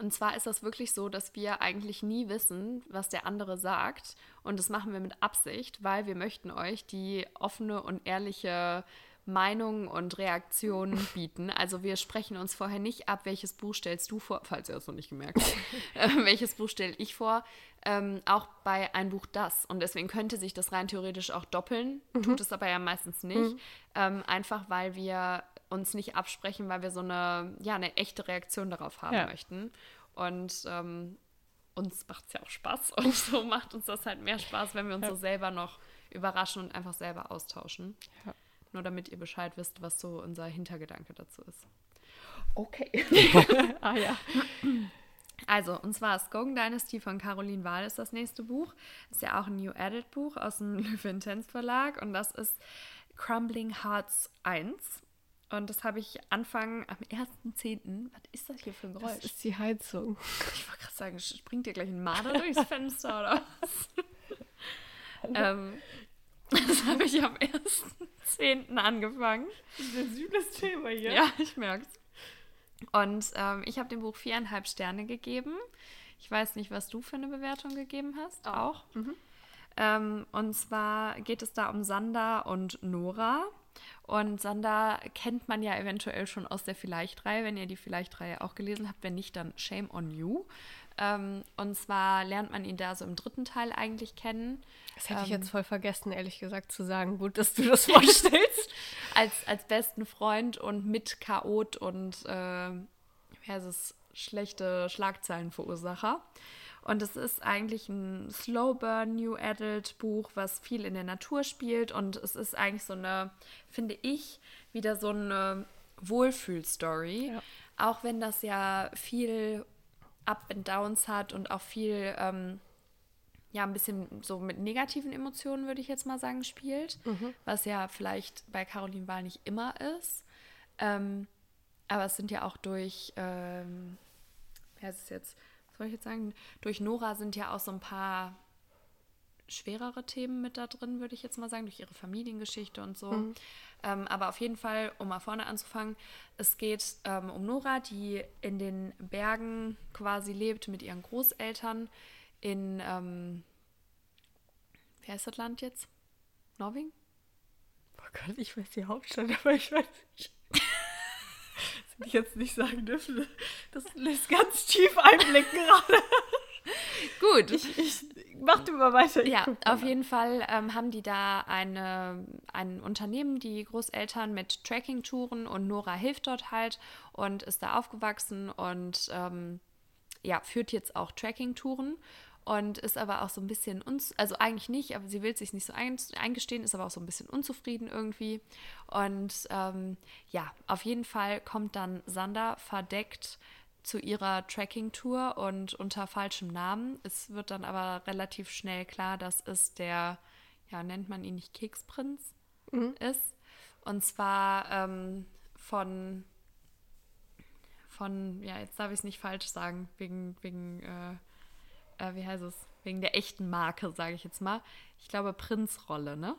und zwar ist das wirklich so, dass wir eigentlich nie wissen, was der andere sagt. Und das machen wir mit Absicht, weil wir möchten euch die offene und ehrliche Meinungen und Reaktionen bieten. Also wir sprechen uns vorher nicht ab, welches Buch stellst du vor, falls ihr das noch nicht gemerkt habt, äh, welches Buch stelle ich vor, ähm, auch bei ein Buch das. Und deswegen könnte sich das rein theoretisch auch doppeln, mhm. tut es aber ja meistens nicht, mhm. ähm, einfach weil wir uns nicht absprechen, weil wir so eine, ja, eine echte Reaktion darauf haben ja. möchten. Und ähm, uns macht es ja auch Spaß und so macht uns das halt mehr Spaß, wenn wir uns ja. so selber noch überraschen und einfach selber austauschen. Ja. Nur damit ihr Bescheid wisst, was so unser Hintergedanke dazu ist. Okay. ah ja. Also, und zwar Skogan Dynasty von Caroline Wahl ist das nächste Buch. Ist ja auch ein New Edit Buch aus dem Löwe Intense Verlag und das ist Crumbling Hearts 1. Und das habe ich Anfang am 1.10. Was ist das hier für ein Geräusch? Das ist die Heizung. Ich wollte gerade sagen, springt dir gleich ein Marder durchs Fenster oder was? ähm, das habe ich am 1.10. angefangen. Das ist ein süßes Thema hier. Ja, ich merke es. Und ähm, ich habe dem Buch viereinhalb Sterne gegeben. Ich weiß nicht, was du für eine Bewertung gegeben hast. Auch. Mhm. Ähm, und zwar geht es da um Sander und Nora. Und Sander kennt man ja eventuell schon aus der Vielleicht-Reihe, wenn ihr die Vielleicht-Reihe auch gelesen habt. Wenn nicht, dann Shame on You. Ähm, und zwar lernt man ihn da so im dritten Teil eigentlich kennen. Das hätte ähm, ich jetzt voll vergessen, ehrlich gesagt, zu sagen. Gut, dass du das vorstellst. als, als besten Freund und mit Chaot und äh, wie heißt es, schlechte Schlagzeilenverursacher. Und es ist eigentlich ein Slow Burn New Adult Buch, was viel in der Natur spielt. Und es ist eigentlich so eine, finde ich, wieder so eine Wohlfühl-Story. Ja. Auch wenn das ja viel Up and Downs hat und auch viel, ähm, ja, ein bisschen so mit negativen Emotionen, würde ich jetzt mal sagen, spielt. Mhm. Was ja vielleicht bei Caroline Wahl nicht immer ist. Ähm, aber es sind ja auch durch, ähm, wie heißt es jetzt, soll ich jetzt sagen, durch Nora sind ja auch so ein paar schwerere Themen mit da drin, würde ich jetzt mal sagen, durch ihre Familiengeschichte und so. Mhm. Ähm, aber auf jeden Fall, um mal vorne anzufangen, es geht ähm, um Nora, die in den Bergen quasi lebt mit ihren Großeltern in, ähm, wie heißt das Land jetzt? Norwegen? Oh Gott, ich weiß die Hauptstadt, aber ich weiß nicht. Hätte ich jetzt nicht sagen dürfen. Das lässt ganz tief einblicken gerade. Gut. Ich, ich mach du mal weiter. Ja, auf jeden Fall ähm, haben die da eine, ein Unternehmen, die Großeltern mit Tracking-Touren und Nora hilft dort halt und ist da aufgewachsen und ähm, ja, führt jetzt auch Tracking-Touren und ist aber auch so ein bisschen, uns, also eigentlich nicht, aber sie will sich nicht so eingestehen, ist aber auch so ein bisschen unzufrieden irgendwie. Und ähm, ja, auf jeden Fall kommt dann Sander verdeckt zu ihrer Tracking-Tour und unter falschem Namen. Es wird dann aber relativ schnell klar, dass es der, ja, nennt man ihn nicht Keksprinz mhm. ist. Und zwar ähm, von, von, ja, jetzt darf ich es nicht falsch sagen, wegen, wegen, äh, äh, wie heißt es, wegen der echten Marke, sage ich jetzt mal. Ich glaube Prinzrolle, ne?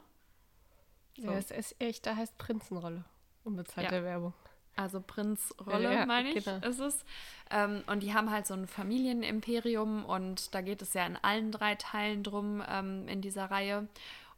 So. Ja, es ist echt, da heißt Prinzenrolle. Unbezahlte ja. Werbung. Also Prinzrolle, ja, meine ich, genau. ist es. Ähm, und die haben halt so ein Familienimperium und da geht es ja in allen drei Teilen drum ähm, in dieser Reihe.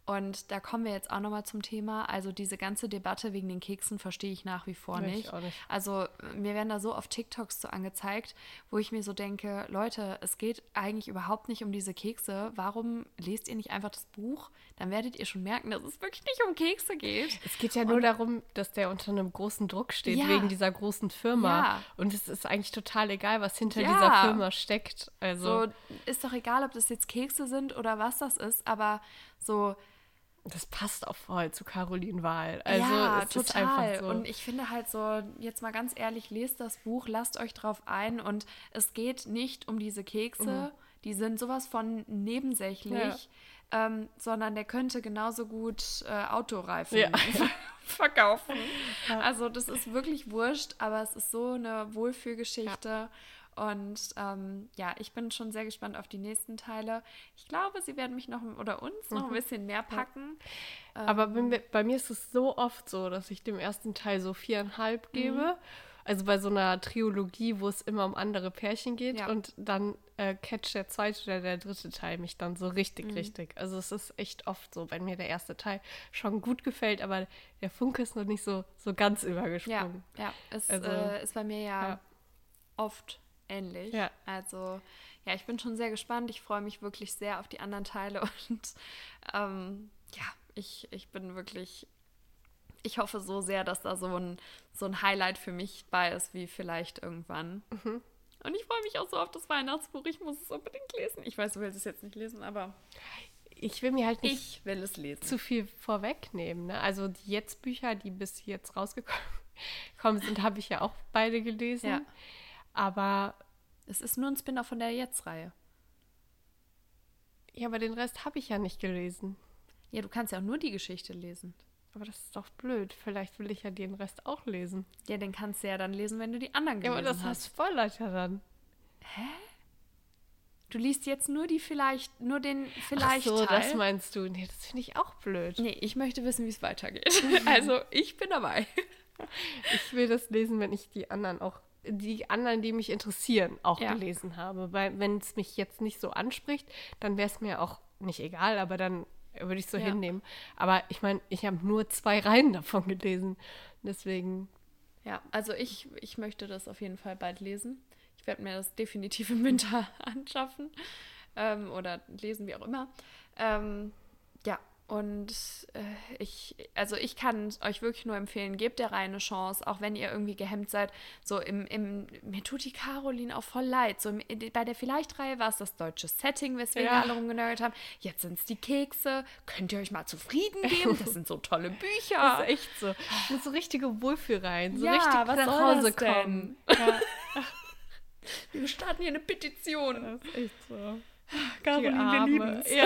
Und da kommen wir jetzt auch nochmal zum Thema. Also diese ganze Debatte wegen den Keksen verstehe ich nach wie vor nicht. Ich auch nicht. Also mir werden da so oft TikToks so angezeigt, wo ich mir so denke, Leute, es geht eigentlich überhaupt nicht um diese Kekse. Warum lest ihr nicht einfach das Buch? Dann werdet ihr schon merken, dass es wirklich nicht um Kekse geht. Es geht ja nur Und, darum, dass der unter einem großen Druck steht, ja, wegen dieser großen Firma. Ja. Und es ist eigentlich total egal, was hinter ja. dieser Firma steckt. Also so, ist doch egal, ob das jetzt Kekse sind oder was das ist, aber so das passt auch voll zu Caroline Wahl. Also ja, es total. Ist einfach so. Und ich finde halt so, jetzt mal ganz ehrlich, lest das Buch, lasst euch drauf ein und es geht nicht um diese Kekse, mhm. die sind sowas von nebensächlich, ja. ähm, sondern der könnte genauso gut äh, Autoreifen ja. verkaufen. Also das ist wirklich wurscht, aber es ist so eine Wohlfühlgeschichte. Und ähm, ja, ich bin schon sehr gespannt auf die nächsten Teile. Ich glaube, sie werden mich noch oder uns noch ein mhm. bisschen mehr packen. Ja. Aber ähm, bei, bei mir ist es so oft so, dass ich dem ersten Teil so viereinhalb mhm. gebe. Mhm. Also bei so einer Trilogie, wo es immer um andere Pärchen geht ja. und dann äh, catch der zweite oder der dritte Teil mich dann so richtig, mhm. richtig. Also es ist echt oft so, wenn mir der erste Teil schon gut gefällt, aber der Funke ist noch nicht so, so ganz übergesprungen. Ja, ja. es also, äh, ist bei mir ja, ja. oft ähnlich. Ja. Also ja, ich bin schon sehr gespannt. Ich freue mich wirklich sehr auf die anderen Teile und ähm, ja, ich, ich bin wirklich, ich hoffe so sehr, dass da so ein, so ein Highlight für mich bei ist, wie vielleicht irgendwann. Mhm. Und ich freue mich auch so auf das Weihnachtsbuch. Ich muss es unbedingt lesen. Ich weiß, du willst es jetzt nicht lesen, aber ich will mir halt nicht ich will es lesen. zu viel vorwegnehmen. Ne? Also die Jetzt-Bücher, die bis jetzt rausgekommen sind, habe ich ja auch beide gelesen. Ja. Aber es ist nur ein Spin-off von der Jetzt-Reihe. Ja, aber den Rest habe ich ja nicht gelesen. Ja, du kannst ja auch nur die Geschichte lesen. Aber das ist doch blöd. Vielleicht will ich ja den Rest auch lesen. Ja, den kannst du ja dann lesen, wenn du die anderen gelesen hast. Ja, aber das hast. Spoilert ja dann. Hä? Du liest jetzt nur die vielleicht, nur den vielleicht Ach so, Teil. das meinst du. Nee, das finde ich auch blöd. Nee, ich möchte wissen, wie es weitergeht. also, ich bin dabei. Ich will das lesen, wenn ich die anderen auch die anderen, die mich interessieren, auch ja. gelesen habe. Weil wenn es mich jetzt nicht so anspricht, dann wäre es mir auch nicht egal, aber dann würde ich es so ja. hinnehmen. Aber ich meine, ich habe nur zwei Reihen davon gelesen. Deswegen. Ja, also ich, ich möchte das auf jeden Fall bald lesen. Ich werde mir das definitiv im Winter anschaffen ähm, oder lesen, wie auch immer. Ähm, und äh, ich, also ich kann euch wirklich nur empfehlen, gebt der Reihe eine Chance, auch wenn ihr irgendwie gehemmt seid. So im, im mir tut die Caroline auch voll leid. So im, bei der Vielleicht-Reihe war es das deutsche Setting, weswegen ja. alle rumgenörgelt haben. Jetzt sind es die Kekse. Könnt ihr euch mal zufrieden geben? Das sind so tolle Bücher. Das ist echt so. Das sind so richtige Wohlfühlreihen. So ja, richtig was nach Hause kommen. Ja. Wir starten hier eine Petition. Das ist echt so. Caroline, wir lieben es. Ja.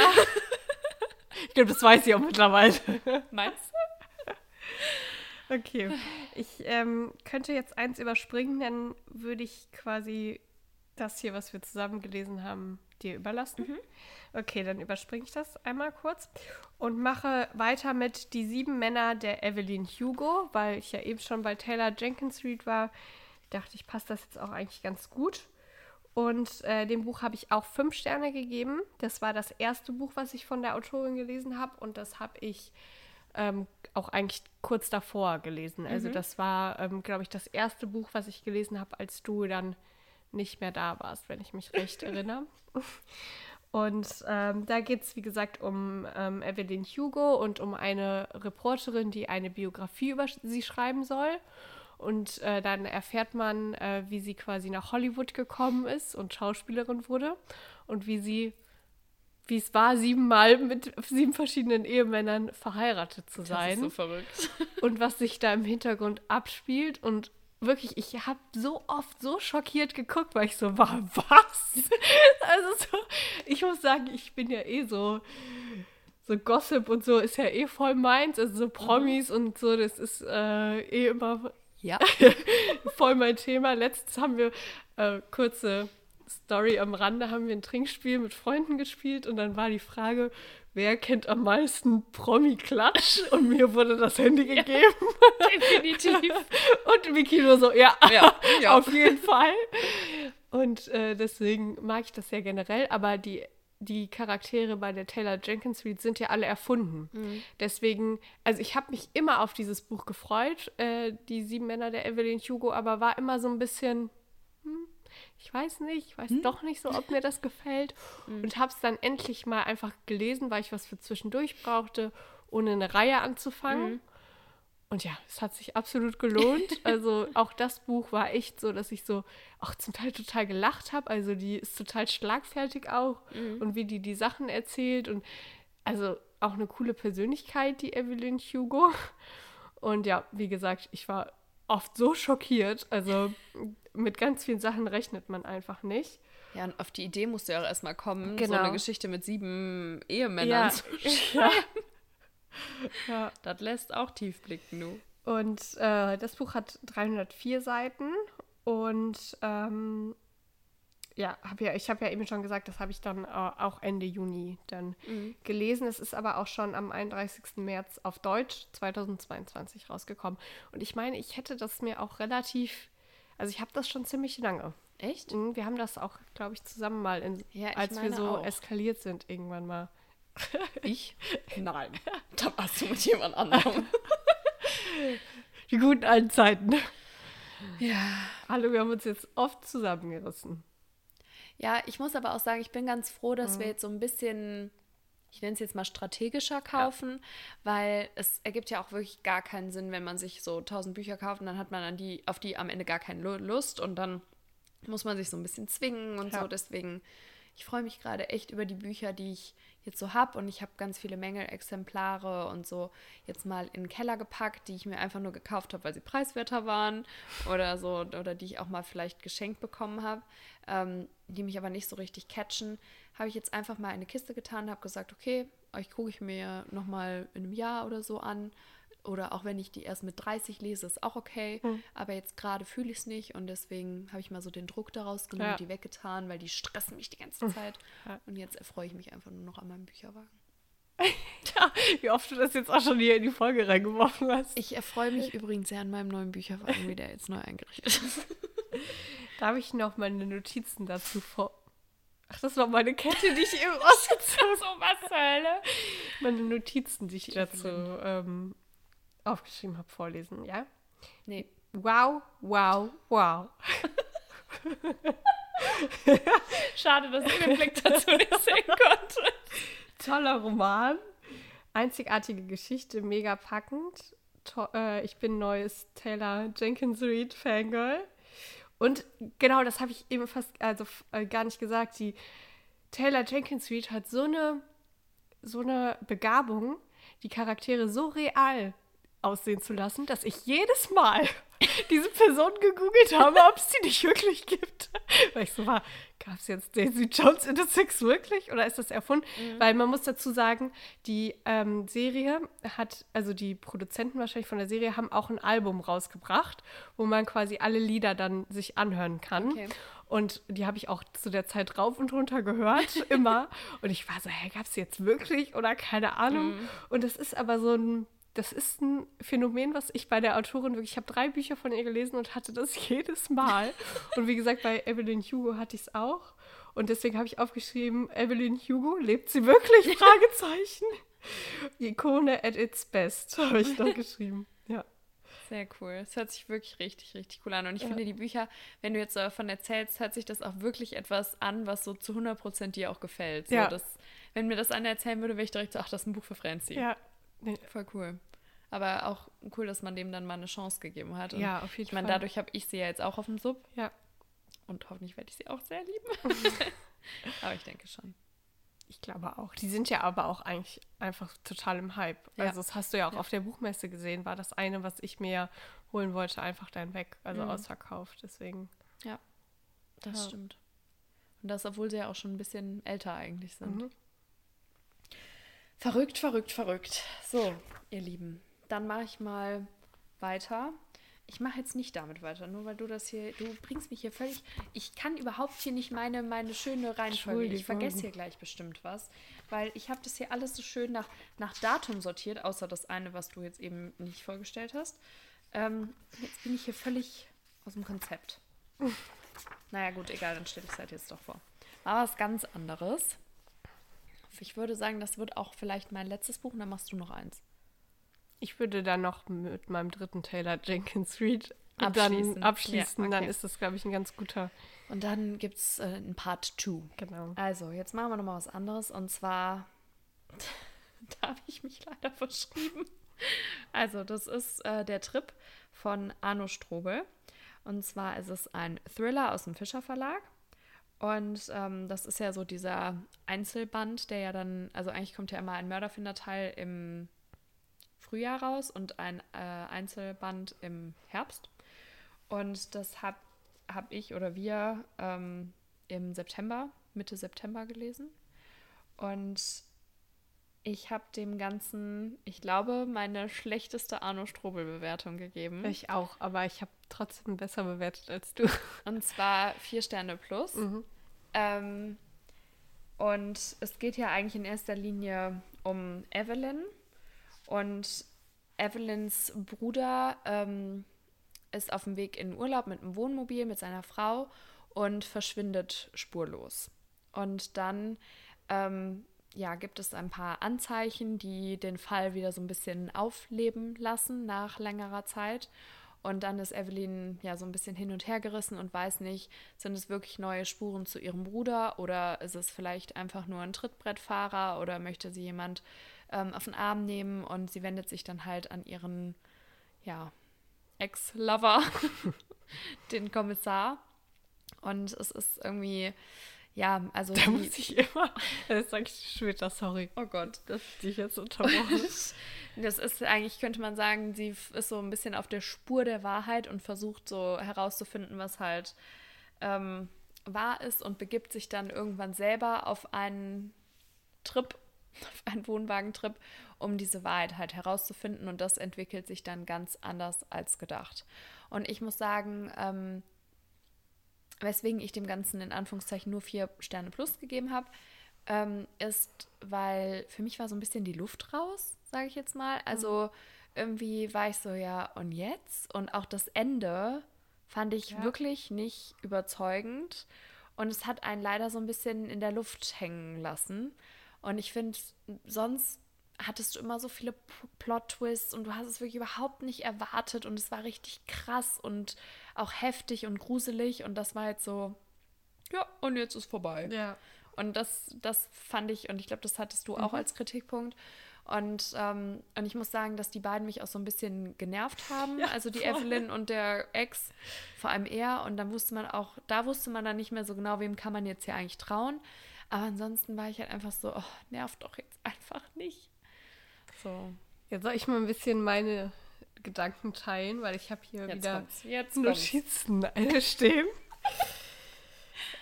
Ich glaube, das weiß ich auch mittlerweile. Meinst du? Okay. Ich ähm, könnte jetzt eins überspringen, dann würde ich quasi das hier, was wir zusammen gelesen haben, dir überlassen. Mhm. Okay, dann überspringe ich das einmal kurz und mache weiter mit Die sieben Männer der Evelyn Hugo, weil ich ja eben schon bei Taylor Jenkins Reid war. Ich dachte, ich passe das jetzt auch eigentlich ganz gut. Und äh, dem Buch habe ich auch fünf Sterne gegeben. Das war das erste Buch, was ich von der Autorin gelesen habe. Und das habe ich ähm, auch eigentlich kurz davor gelesen. Also mhm. das war, ähm, glaube ich, das erste Buch, was ich gelesen habe, als du dann nicht mehr da warst, wenn ich mich recht erinnere. Und ähm, da geht es, wie gesagt, um ähm, Evelyn Hugo und um eine Reporterin, die eine Biografie über sie schreiben soll. Und äh, dann erfährt man, äh, wie sie quasi nach Hollywood gekommen ist und Schauspielerin wurde und wie sie, wie es war, siebenmal mit sieben verschiedenen Ehemännern verheiratet zu sein. Das ist so verrückt. Und was sich da im Hintergrund abspielt und wirklich, ich habe so oft so schockiert geguckt, weil ich so war, was? also so, ich muss sagen, ich bin ja eh so, so Gossip und so ist ja eh voll meins, also so Promis mhm. und so, das ist äh, eh immer ja. voll mein Thema. Letztens haben wir äh, kurze Story am Rande, haben wir ein Trinkspiel mit Freunden gespielt und dann war die Frage, wer kennt am meisten Promi-Klatsch? Und mir wurde das Handy gegeben. definitiv. Und Vicky nur so, ja, ja, ja. auf jeden Fall. Und äh, deswegen mag ich das ja generell, aber die, die Charaktere bei der Taylor Jenkins Reid sind ja alle erfunden. Mhm. Deswegen, also ich habe mich immer auf dieses Buch gefreut, äh, die sieben Männer der Evelyn Hugo, aber war immer so ein bisschen, hm, ich weiß nicht, ich weiß hm? doch nicht so, ob mir das gefällt. Hm. Und habe es dann endlich mal einfach gelesen, weil ich was für zwischendurch brauchte, ohne eine Reihe anzufangen. Mhm. Und ja, es hat sich absolut gelohnt. Also auch das Buch war echt so, dass ich so auch zum Teil total gelacht habe. Also die ist total schlagfertig auch mhm. und wie die die Sachen erzählt und also auch eine coole Persönlichkeit, die Evelyn Hugo. Und ja, wie gesagt, ich war oft so schockiert. Also mit ganz vielen Sachen rechnet man einfach nicht. Ja, und auf die Idee musst du ja auch erstmal kommen, genau. so eine Geschichte mit sieben Ehemännern ja. zu schreiben. Ja. Ja. Das lässt auch tief blicken, du. Und äh, das Buch hat 304 Seiten und ähm, ja, hab ja, ich habe ja eben schon gesagt, das habe ich dann äh, auch Ende Juni dann mhm. gelesen. Es ist aber auch schon am 31. März auf Deutsch 2022 rausgekommen. Und ich meine, ich hätte das mir auch relativ, also ich habe das schon ziemlich lange. Echt? Mhm, wir haben das auch, glaube ich, zusammen mal, in, ja, als wir so auch. eskaliert sind, irgendwann mal. Ich? Nein. Da warst du mit jemand anderem. Die guten alten Zeiten. Ja. Hallo, wir haben uns jetzt oft zusammengerissen. Ja, ich muss aber auch sagen, ich bin ganz froh, dass mhm. wir jetzt so ein bisschen, ich nenne es jetzt mal strategischer kaufen, ja. weil es ergibt ja auch wirklich gar keinen Sinn, wenn man sich so tausend Bücher kauft und dann hat man an die, auf die am Ende gar keine Lust und dann muss man sich so ein bisschen zwingen und ja. so. Deswegen, ich freue mich gerade echt über die Bücher, die ich jetzt so habe und ich habe ganz viele Mängelexemplare und so jetzt mal in den Keller gepackt, die ich mir einfach nur gekauft habe, weil sie preiswerter waren oder so oder die ich auch mal vielleicht geschenkt bekommen habe, ähm, die mich aber nicht so richtig catchen, habe ich jetzt einfach mal in eine Kiste getan, habe gesagt, okay, euch gucke ich mir noch mal in einem Jahr oder so an oder auch wenn ich die erst mit 30 lese, ist auch okay. Mhm. Aber jetzt gerade fühle ich es nicht und deswegen habe ich mal so den Druck daraus genommen, ja. die weggetan, weil die stressen mich die ganze. Zeit. Ja. Und jetzt erfreue ich mich einfach nur noch an meinem Bücherwagen. ja, wie oft du das jetzt auch schon hier in die Folge reingeworfen hast. Ich erfreue mich übrigens sehr an meinem neuen Bücherwagen, wie der jetzt neu eingerichtet ist. Darf ich noch meine Notizen dazu vor. Ach, das war meine Kette, die ich eben ausgezogen habe. so, was zur Hölle? Meine Notizen, die ich dazu ähm, aufgeschrieben habe, vorlesen, ja? Nee. Wow, wow, wow. Schade, dass ich den Blick dazu nicht sehen konnte. Toller Roman. Einzigartige Geschichte, mega packend. To äh, ich bin neues Taylor Jenkins Reid Fangirl. Und genau, das habe ich eben fast also äh, gar nicht gesagt. Die Taylor Jenkins Reid hat so eine so eine Begabung, die Charaktere so real aussehen zu lassen, dass ich jedes Mal diese Person gegoogelt habe, ob es die nicht wirklich gibt. Weil ich so war, gab es jetzt Daisy Jones in the Six wirklich oder ist das erfunden? Mhm. Weil man muss dazu sagen, die ähm, Serie hat, also die Produzenten wahrscheinlich von der Serie haben auch ein Album rausgebracht, wo man quasi alle Lieder dann sich anhören kann. Okay. Und die habe ich auch zu der Zeit rauf und runter gehört, immer. Und ich war so, hä, gab es jetzt wirklich oder keine Ahnung? Mhm. Und das ist aber so ein, das ist ein Phänomen, was ich bei der Autorin wirklich, ich habe drei Bücher von ihr gelesen und hatte das jedes Mal. und wie gesagt, bei Evelyn Hugo hatte ich es auch. Und deswegen habe ich aufgeschrieben, Evelyn Hugo, lebt sie wirklich? Fragezeichen. Ikone at its best, habe ich da geschrieben. Ja. Sehr cool. Es hört sich wirklich richtig, richtig cool an. Und ich ja. finde, die Bücher, wenn du jetzt davon erzählst, hört sich das auch wirklich etwas an, was so zu 100% dir auch gefällt. So, ja. dass, wenn mir das einer erzählen würde, wäre ich direkt so, ach, das ist ein Buch für Francie. Ja. Nee. Voll cool. Aber auch cool, dass man dem dann mal eine Chance gegeben hat. Und ja, auf jeden ich Fall. Ich meine, dadurch habe ich sie ja jetzt auch auf dem Sub. Ja. Und hoffentlich werde ich sie auch sehr lieben. aber ich denke schon. Ich glaube auch. Die sind ja aber auch eigentlich einfach total im Hype. Ja. Also das hast du ja auch ja. auf der Buchmesse gesehen, war das eine, was ich mir holen wollte, einfach dann weg, also mhm. ausverkauft. Deswegen. Ja, das ja. stimmt. Und das, obwohl sie ja auch schon ein bisschen älter eigentlich sind. Mhm. Verrückt, verrückt, verrückt. So, ihr Lieben, dann mache ich mal weiter ich mache jetzt nicht damit weiter, nur weil du das hier, du bringst mich hier völlig, ich kann überhaupt hier nicht meine, meine schöne Reihenfolge, ich vergesse hier gleich bestimmt was, weil ich habe das hier alles so schön nach, nach Datum sortiert, außer das eine, was du jetzt eben nicht vorgestellt hast. Ähm, jetzt bin ich hier völlig aus dem Konzept. Naja gut, egal, dann stelle ich es halt jetzt doch vor. Aber was ganz anderes. Ich würde sagen, das wird auch vielleicht mein letztes Buch und dann machst du noch eins. Ich würde dann noch mit meinem dritten Taylor Jenkins Reid abschließen. Dann abschließen, ja, okay. dann ist das, glaube ich, ein ganz guter. Und dann gibt es äh, ein Part 2. Genau. Also, jetzt machen wir nochmal was anderes. Und zwar, da habe ich mich leider verschrieben. Also, das ist äh, der Trip von Arno Strobel. Und zwar ist es ein Thriller aus dem Fischer Verlag. Und ähm, das ist ja so dieser Einzelband, der ja dann, also eigentlich kommt ja immer ein Mörderfinderteil im Frühjahr raus und ein äh, Einzelband im Herbst. Und das habe hab ich oder wir ähm, im September, Mitte September gelesen. Und ich habe dem Ganzen, ich glaube, meine schlechteste Arno Strobel-Bewertung gegeben. Ich auch, aber ich habe trotzdem besser bewertet als du. Und zwar vier Sterne plus. Mhm. Ähm, und es geht ja eigentlich in erster Linie um Evelyn, und Evelyns Bruder ähm, ist auf dem Weg in Urlaub mit einem Wohnmobil mit seiner Frau und verschwindet spurlos. Und dann ähm, ja, gibt es ein paar Anzeichen, die den Fall wieder so ein bisschen aufleben lassen nach längerer Zeit. Und dann ist Evelyn ja so ein bisschen hin und her gerissen und weiß nicht, sind es wirklich neue Spuren zu ihrem Bruder oder ist es vielleicht einfach nur ein Trittbrettfahrer oder möchte sie jemand ähm, auf den Arm nehmen und sie wendet sich dann halt an ihren, ja, Ex-Lover, den Kommissar. Und es ist irgendwie, ja, also. Da muss ich immer, das sag ich später, sorry. Oh Gott, das dich jetzt unterbrochen. das ist eigentlich, könnte man sagen, sie ist so ein bisschen auf der Spur der Wahrheit und versucht so herauszufinden, was halt ähm, wahr ist und begibt sich dann irgendwann selber auf einen Trip auf einen Wohnwagentrip, um diese Wahrheit halt herauszufinden. Und das entwickelt sich dann ganz anders als gedacht. Und ich muss sagen, ähm, weswegen ich dem Ganzen in Anführungszeichen nur vier Sterne plus gegeben habe, ähm, ist, weil für mich war so ein bisschen die Luft raus, sage ich jetzt mal. Also mhm. irgendwie war ich so, ja, und jetzt? Und auch das Ende fand ich ja. wirklich nicht überzeugend. Und es hat einen leider so ein bisschen in der Luft hängen lassen. Und ich finde, sonst hattest du immer so viele Plot-Twists und du hast es wirklich überhaupt nicht erwartet und es war richtig krass und auch heftig und gruselig und das war jetzt so, ja, und jetzt ist vorbei. Ja. Und das, das fand ich, und ich glaube, das hattest du auch mhm. als Kritikpunkt. Und, ähm, und ich muss sagen, dass die beiden mich auch so ein bisschen genervt haben. Ja, also die voll. Evelyn und der Ex, vor allem er. Und dann wusste man auch, da wusste man dann nicht mehr so genau, wem kann man jetzt hier eigentlich trauen. Aber ansonsten war ich halt einfach so, oh, nervt doch jetzt einfach nicht. So. Jetzt soll ich mal ein bisschen meine Gedanken teilen, weil ich habe hier jetzt wieder kommt's. Jetzt Notizen stehen.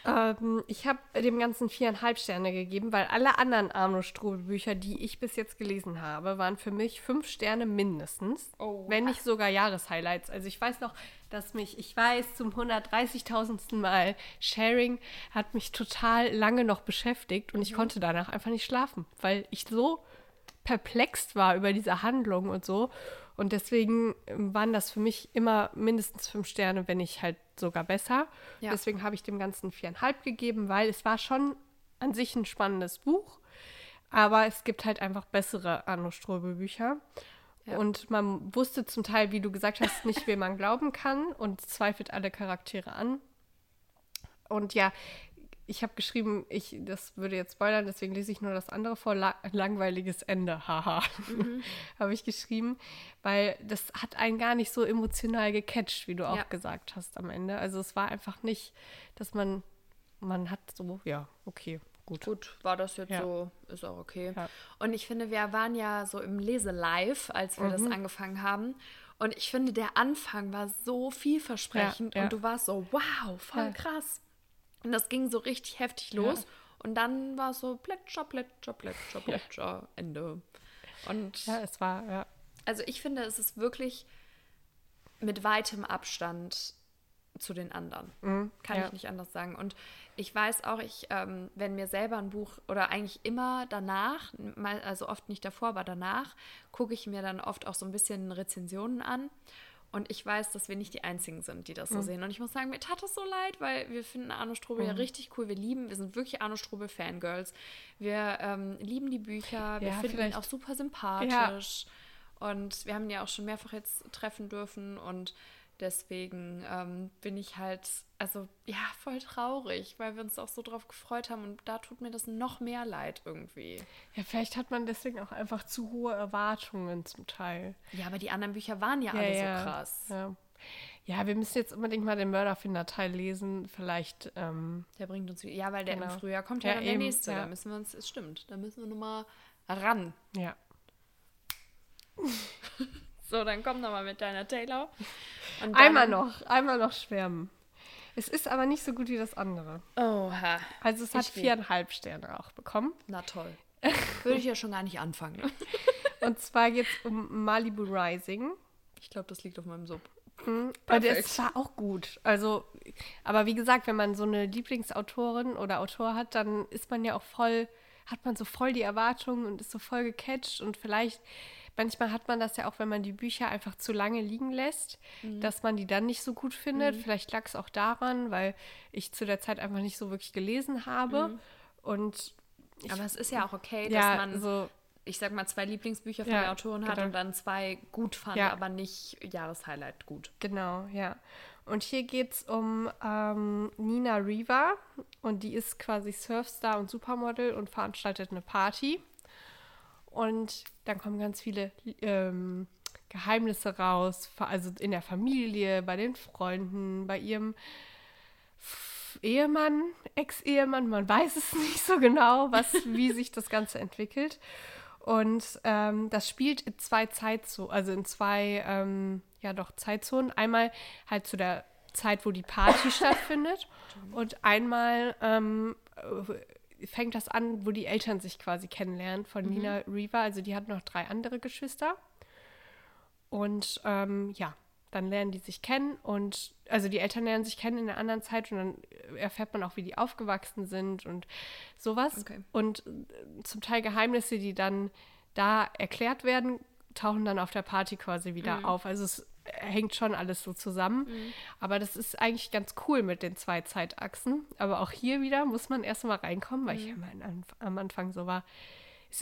Ähm, ich habe dem Ganzen viereinhalb Sterne gegeben, weil alle anderen Arno Strobel-Bücher, die ich bis jetzt gelesen habe, waren für mich fünf Sterne mindestens. Oh. Wenn nicht sogar Jahreshighlights. Also ich weiß noch, dass mich, ich weiß, zum 130.000. Mal Sharing hat mich total lange noch beschäftigt und ich Mhm. konnte danach einfach nicht schlafen, weil ich so perplext war über diese Handlung und so. Und deswegen ähm, waren das für mich immer mindestens fünf Sterne, wenn nicht halt sogar besser. Ja. Deswegen habe ich dem Ganzen viereinhalb gegeben, weil es war schon an sich ein spannendes Buch. Aber es gibt halt einfach bessere Arno Strobel-Bücher. Ja. Und man wusste zum Teil, wie du gesagt hast, nicht, wem man glauben kann und zweifelt alle Charaktere an. Und ja, ich habe geschrieben, ich, das würde jetzt spoilern, deswegen lese ich nur das andere vor. La langweiliges Ende, haha. habe ich geschrieben, weil das hat einen gar nicht so emotional gecatcht, wie du auch Ja. gesagt hast am Ende. Also es war einfach nicht, dass man, man hat so, ja, okay, gut. Gut, war das jetzt Ja. so, ist auch okay. Ja. Und ich finde, wir waren ja so im Lese-Live, als wir das Mhm. angefangen haben. Und ich finde, der Anfang war so vielversprechend und du warst so, wow, voll krass. Und das ging so richtig heftig los. Und dann war es so plätscher, plätscher, plätscher, plätscher, Ende. Und Ja, es war, ja. also ich finde, es ist wirklich mit weitem Abstand zu den anderen. Kann ja. ich nicht anders sagen. Und ich weiß auch, ich, ähm, wenn mir selber ein Buch oder eigentlich immer danach, also oft nicht davor, aber danach, gucke ich mir dann oft auch so ein bisschen Rezensionen an. Und ich weiß, dass wir nicht die Einzigen sind, die das Mhm. so sehen. Und ich muss sagen, mir tat das so leid, weil wir finden Arno Strobel ja Mhm. richtig cool. Wir lieben, wir sind wirklich Arno Strobel Fangirls. Wir ähm, lieben die Bücher. Wir Ja, finden ihn vielleicht- auch super sympathisch. Und wir haben ihn ja auch schon mehrfach jetzt treffen dürfen und deswegen ähm, bin ich halt, also ja, voll traurig, weil wir uns auch so drauf gefreut haben und da tut mir das noch mehr leid irgendwie. Ja, vielleicht hat man deswegen auch einfach zu hohe Erwartungen zum Teil. Ja, aber die anderen Bücher waren ja, Ja, alle ja, so krass. Ja. ja, wir müssen jetzt unbedingt mal den Mörderfinder-Teil lesen. Vielleicht, ähm, Der bringt uns, ja, weil der Genau. im Frühjahr kommt ja, Ja, dann der eben, nächste. ja. Da müssen wir uns, es stimmt, da müssen wir nochmal ran. ja. So, dann komm nochmal mit deiner Taylor. Und dann- Einmal noch, einmal noch schwärmen. Es ist aber nicht so gut wie das andere. Oha. Also es hat Ich viereinhalb Sterne auch bekommen. Na toll. Würde ich ja schon gar nicht anfangen. Und zwar geht es um Malibu Rising. Ich glaube, das liegt auf meinem Sub. Und Perfekt. es war auch gut. Also, aber wie gesagt, wenn man so eine Lieblingsautorin oder Autor hat, dann ist man ja auch voll, hat man so voll die Erwartungen und ist so voll gecatcht und vielleicht, manchmal hat man das ja auch, wenn man die Bücher einfach zu lange liegen lässt, dass man die dann nicht so gut findet. Vielleicht lag es auch daran, weil ich zu der Zeit einfach nicht so wirklich gelesen habe. Und ich, Aber es ist ja auch okay, dass ja, man, so, ich sag mal, zwei Lieblingsbücher von Ja, der Autorin hat genau. und dann zwei gut fand, Ja. aber nicht Jahreshighlight gut. Genau, ja. Und hier geht es um ähm, Nina Riva und die ist quasi Surfstar und Supermodel und veranstaltet eine Party. Und dann kommen ganz viele ähm, Geheimnisse raus, also in der Familie, bei den Freunden, bei ihrem Ehemann, Ex-Ehemann, man weiß es nicht so genau, was, wie sich das Ganze entwickelt. Und ähm, das spielt in zwei Zeitzonen, also in zwei, ähm, ja doch, Zeitzonen. Einmal halt zu der Zeit, wo die Party stattfindet und einmal ähm, äh, fängt das an, wo die Eltern sich quasi kennenlernen von Nina Riva. Also die hat noch drei andere Geschwister. Und ähm, ja, dann lernen die sich kennen und also die Eltern lernen sich kennen in der anderen Zeit und dann erfährt man auch, wie die aufgewachsen sind und sowas. Okay. Und äh, zum Teil Geheimnisse, die dann da erklärt werden, tauchen dann auf der Party quasi wieder auf. Also es hängt schon alles so zusammen. Aber das ist eigentlich ganz cool mit den zwei Zeitachsen. Aber auch hier wieder muss man erstmal reinkommen, weil ich immer an, am Anfang so war,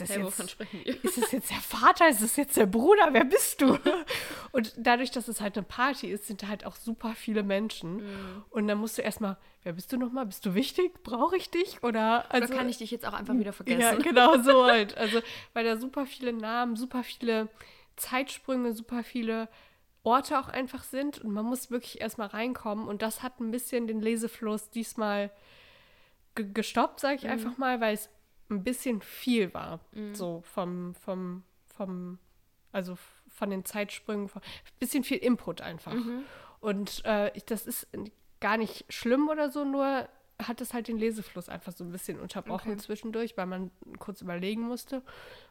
ist das Hey, jetzt ist es jetzt der Vater, ist es jetzt der Bruder, wer bist du? Und dadurch, dass es halt eine Party ist, sind da halt auch super viele Menschen. Mhm. Und dann musst du erstmal, wer bist du nochmal? Bist du wichtig? Brauche ich dich? Oder, also, Oder kann ich dich jetzt auch einfach wieder vergessen? ja, genau so halt. Also, weil da super viele Namen, super viele Zeitsprünge, super viele Orte auch einfach sind. Und man muss wirklich erstmal reinkommen. Und das hat ein bisschen den Lesefluss diesmal ge gestoppt, sage ich einfach mal, weil es ein bisschen viel war. So vom, vom, vom, also von den Zeitsprüngen, ein bisschen viel Input einfach. Und äh, ich, das ist gar nicht schlimm oder so, nur hat es halt den Lesefluss einfach so ein bisschen unterbrochen Okay. zwischendurch, weil man kurz überlegen musste.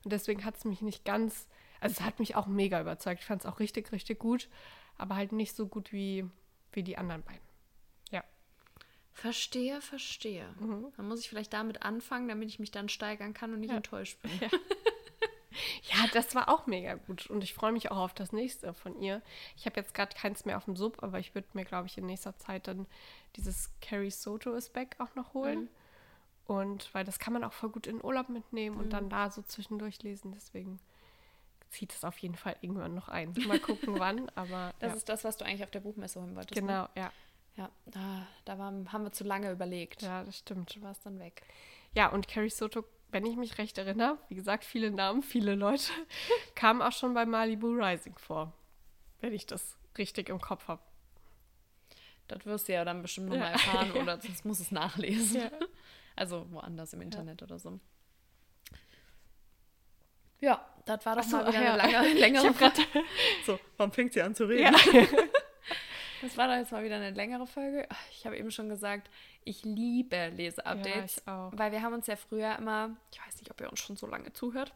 Und deswegen hat es mich nicht ganz, also es hat mich auch mega überzeugt. Ich fand es auch richtig, richtig gut, aber halt nicht so gut wie, wie die anderen beiden. Ja. Verstehe, verstehe. Dann muss ich vielleicht damit anfangen, damit ich mich dann steigern kann und nicht Ja. enttäuscht bin. Ja, das war auch mega gut. Und ich freue mich auch auf das nächste von ihr. Ich habe jetzt gerade keins mehr auf dem Sub, aber ich würde mir, glaube ich, in nächster Zeit dann dieses Carrie Soto is Back auch noch holen. Und weil das kann man auch voll gut in Urlaub mitnehmen und dann da so zwischendurch lesen. Deswegen zieht es auf jeden Fall irgendwann noch ein. Mal gucken, wann, aber Das ja. ist das, was du eigentlich auf der Buchmesse holen wolltest. Ne? genau, ja. Ja, da, da waren, haben wir zu lange überlegt. Ja, das stimmt. Da war es dann weg. Ja, und Carrie Soto, wenn ich mich recht erinnere, wie gesagt, viele Namen, viele Leute, kamen auch schon bei Malibu Rising vor. Wenn ich das richtig im Kopf habe. Das wirst du ja dann bestimmt nochmal Ja. erfahren oder sonst muss es nachlesen. Ja. Also woanders im Internet oder so. Ja, das war doch so, mal wieder ja. eine lange, längere Folge. So, warum fängt sie an zu reden? Ja. Das war doch jetzt mal wieder eine längere Folge. Ich habe eben schon gesagt, ich liebe Leseupdates, Ja, weil wir haben uns ja früher immer, ich weiß nicht, ob ihr uns schon so lange zuhört,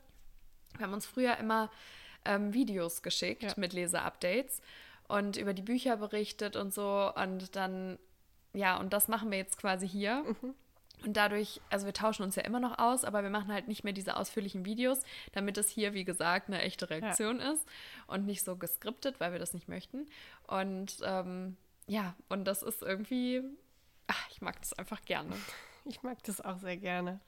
wir haben uns früher immer ähm, Videos geschickt Ja. mit Leseupdates und über die Bücher berichtet und so und dann, ja, und das machen wir jetzt quasi hier. Mhm. Und dadurch, also wir tauschen uns ja immer noch aus, aber wir machen halt nicht mehr diese ausführlichen Videos, damit es hier, wie gesagt, eine echte Reaktion ist und nicht so geskriptet, weil wir das nicht möchten. Und ähm, ja, und das ist irgendwie, ach, ich mag das einfach gerne. Ich mag das auch sehr gerne.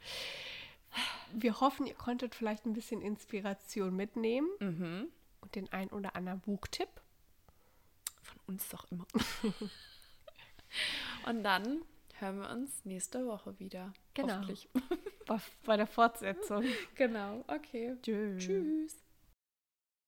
Wir hoffen, ihr konntet vielleicht ein bisschen Inspiration mitnehmen und den ein oder anderen Buchtipp. Von uns doch immer. und dann hören wir uns nächste Woche wieder. Genau. Hoffentlich. Bei, der Fortsetzung. Genau, okay. Tschüss. Tschüss.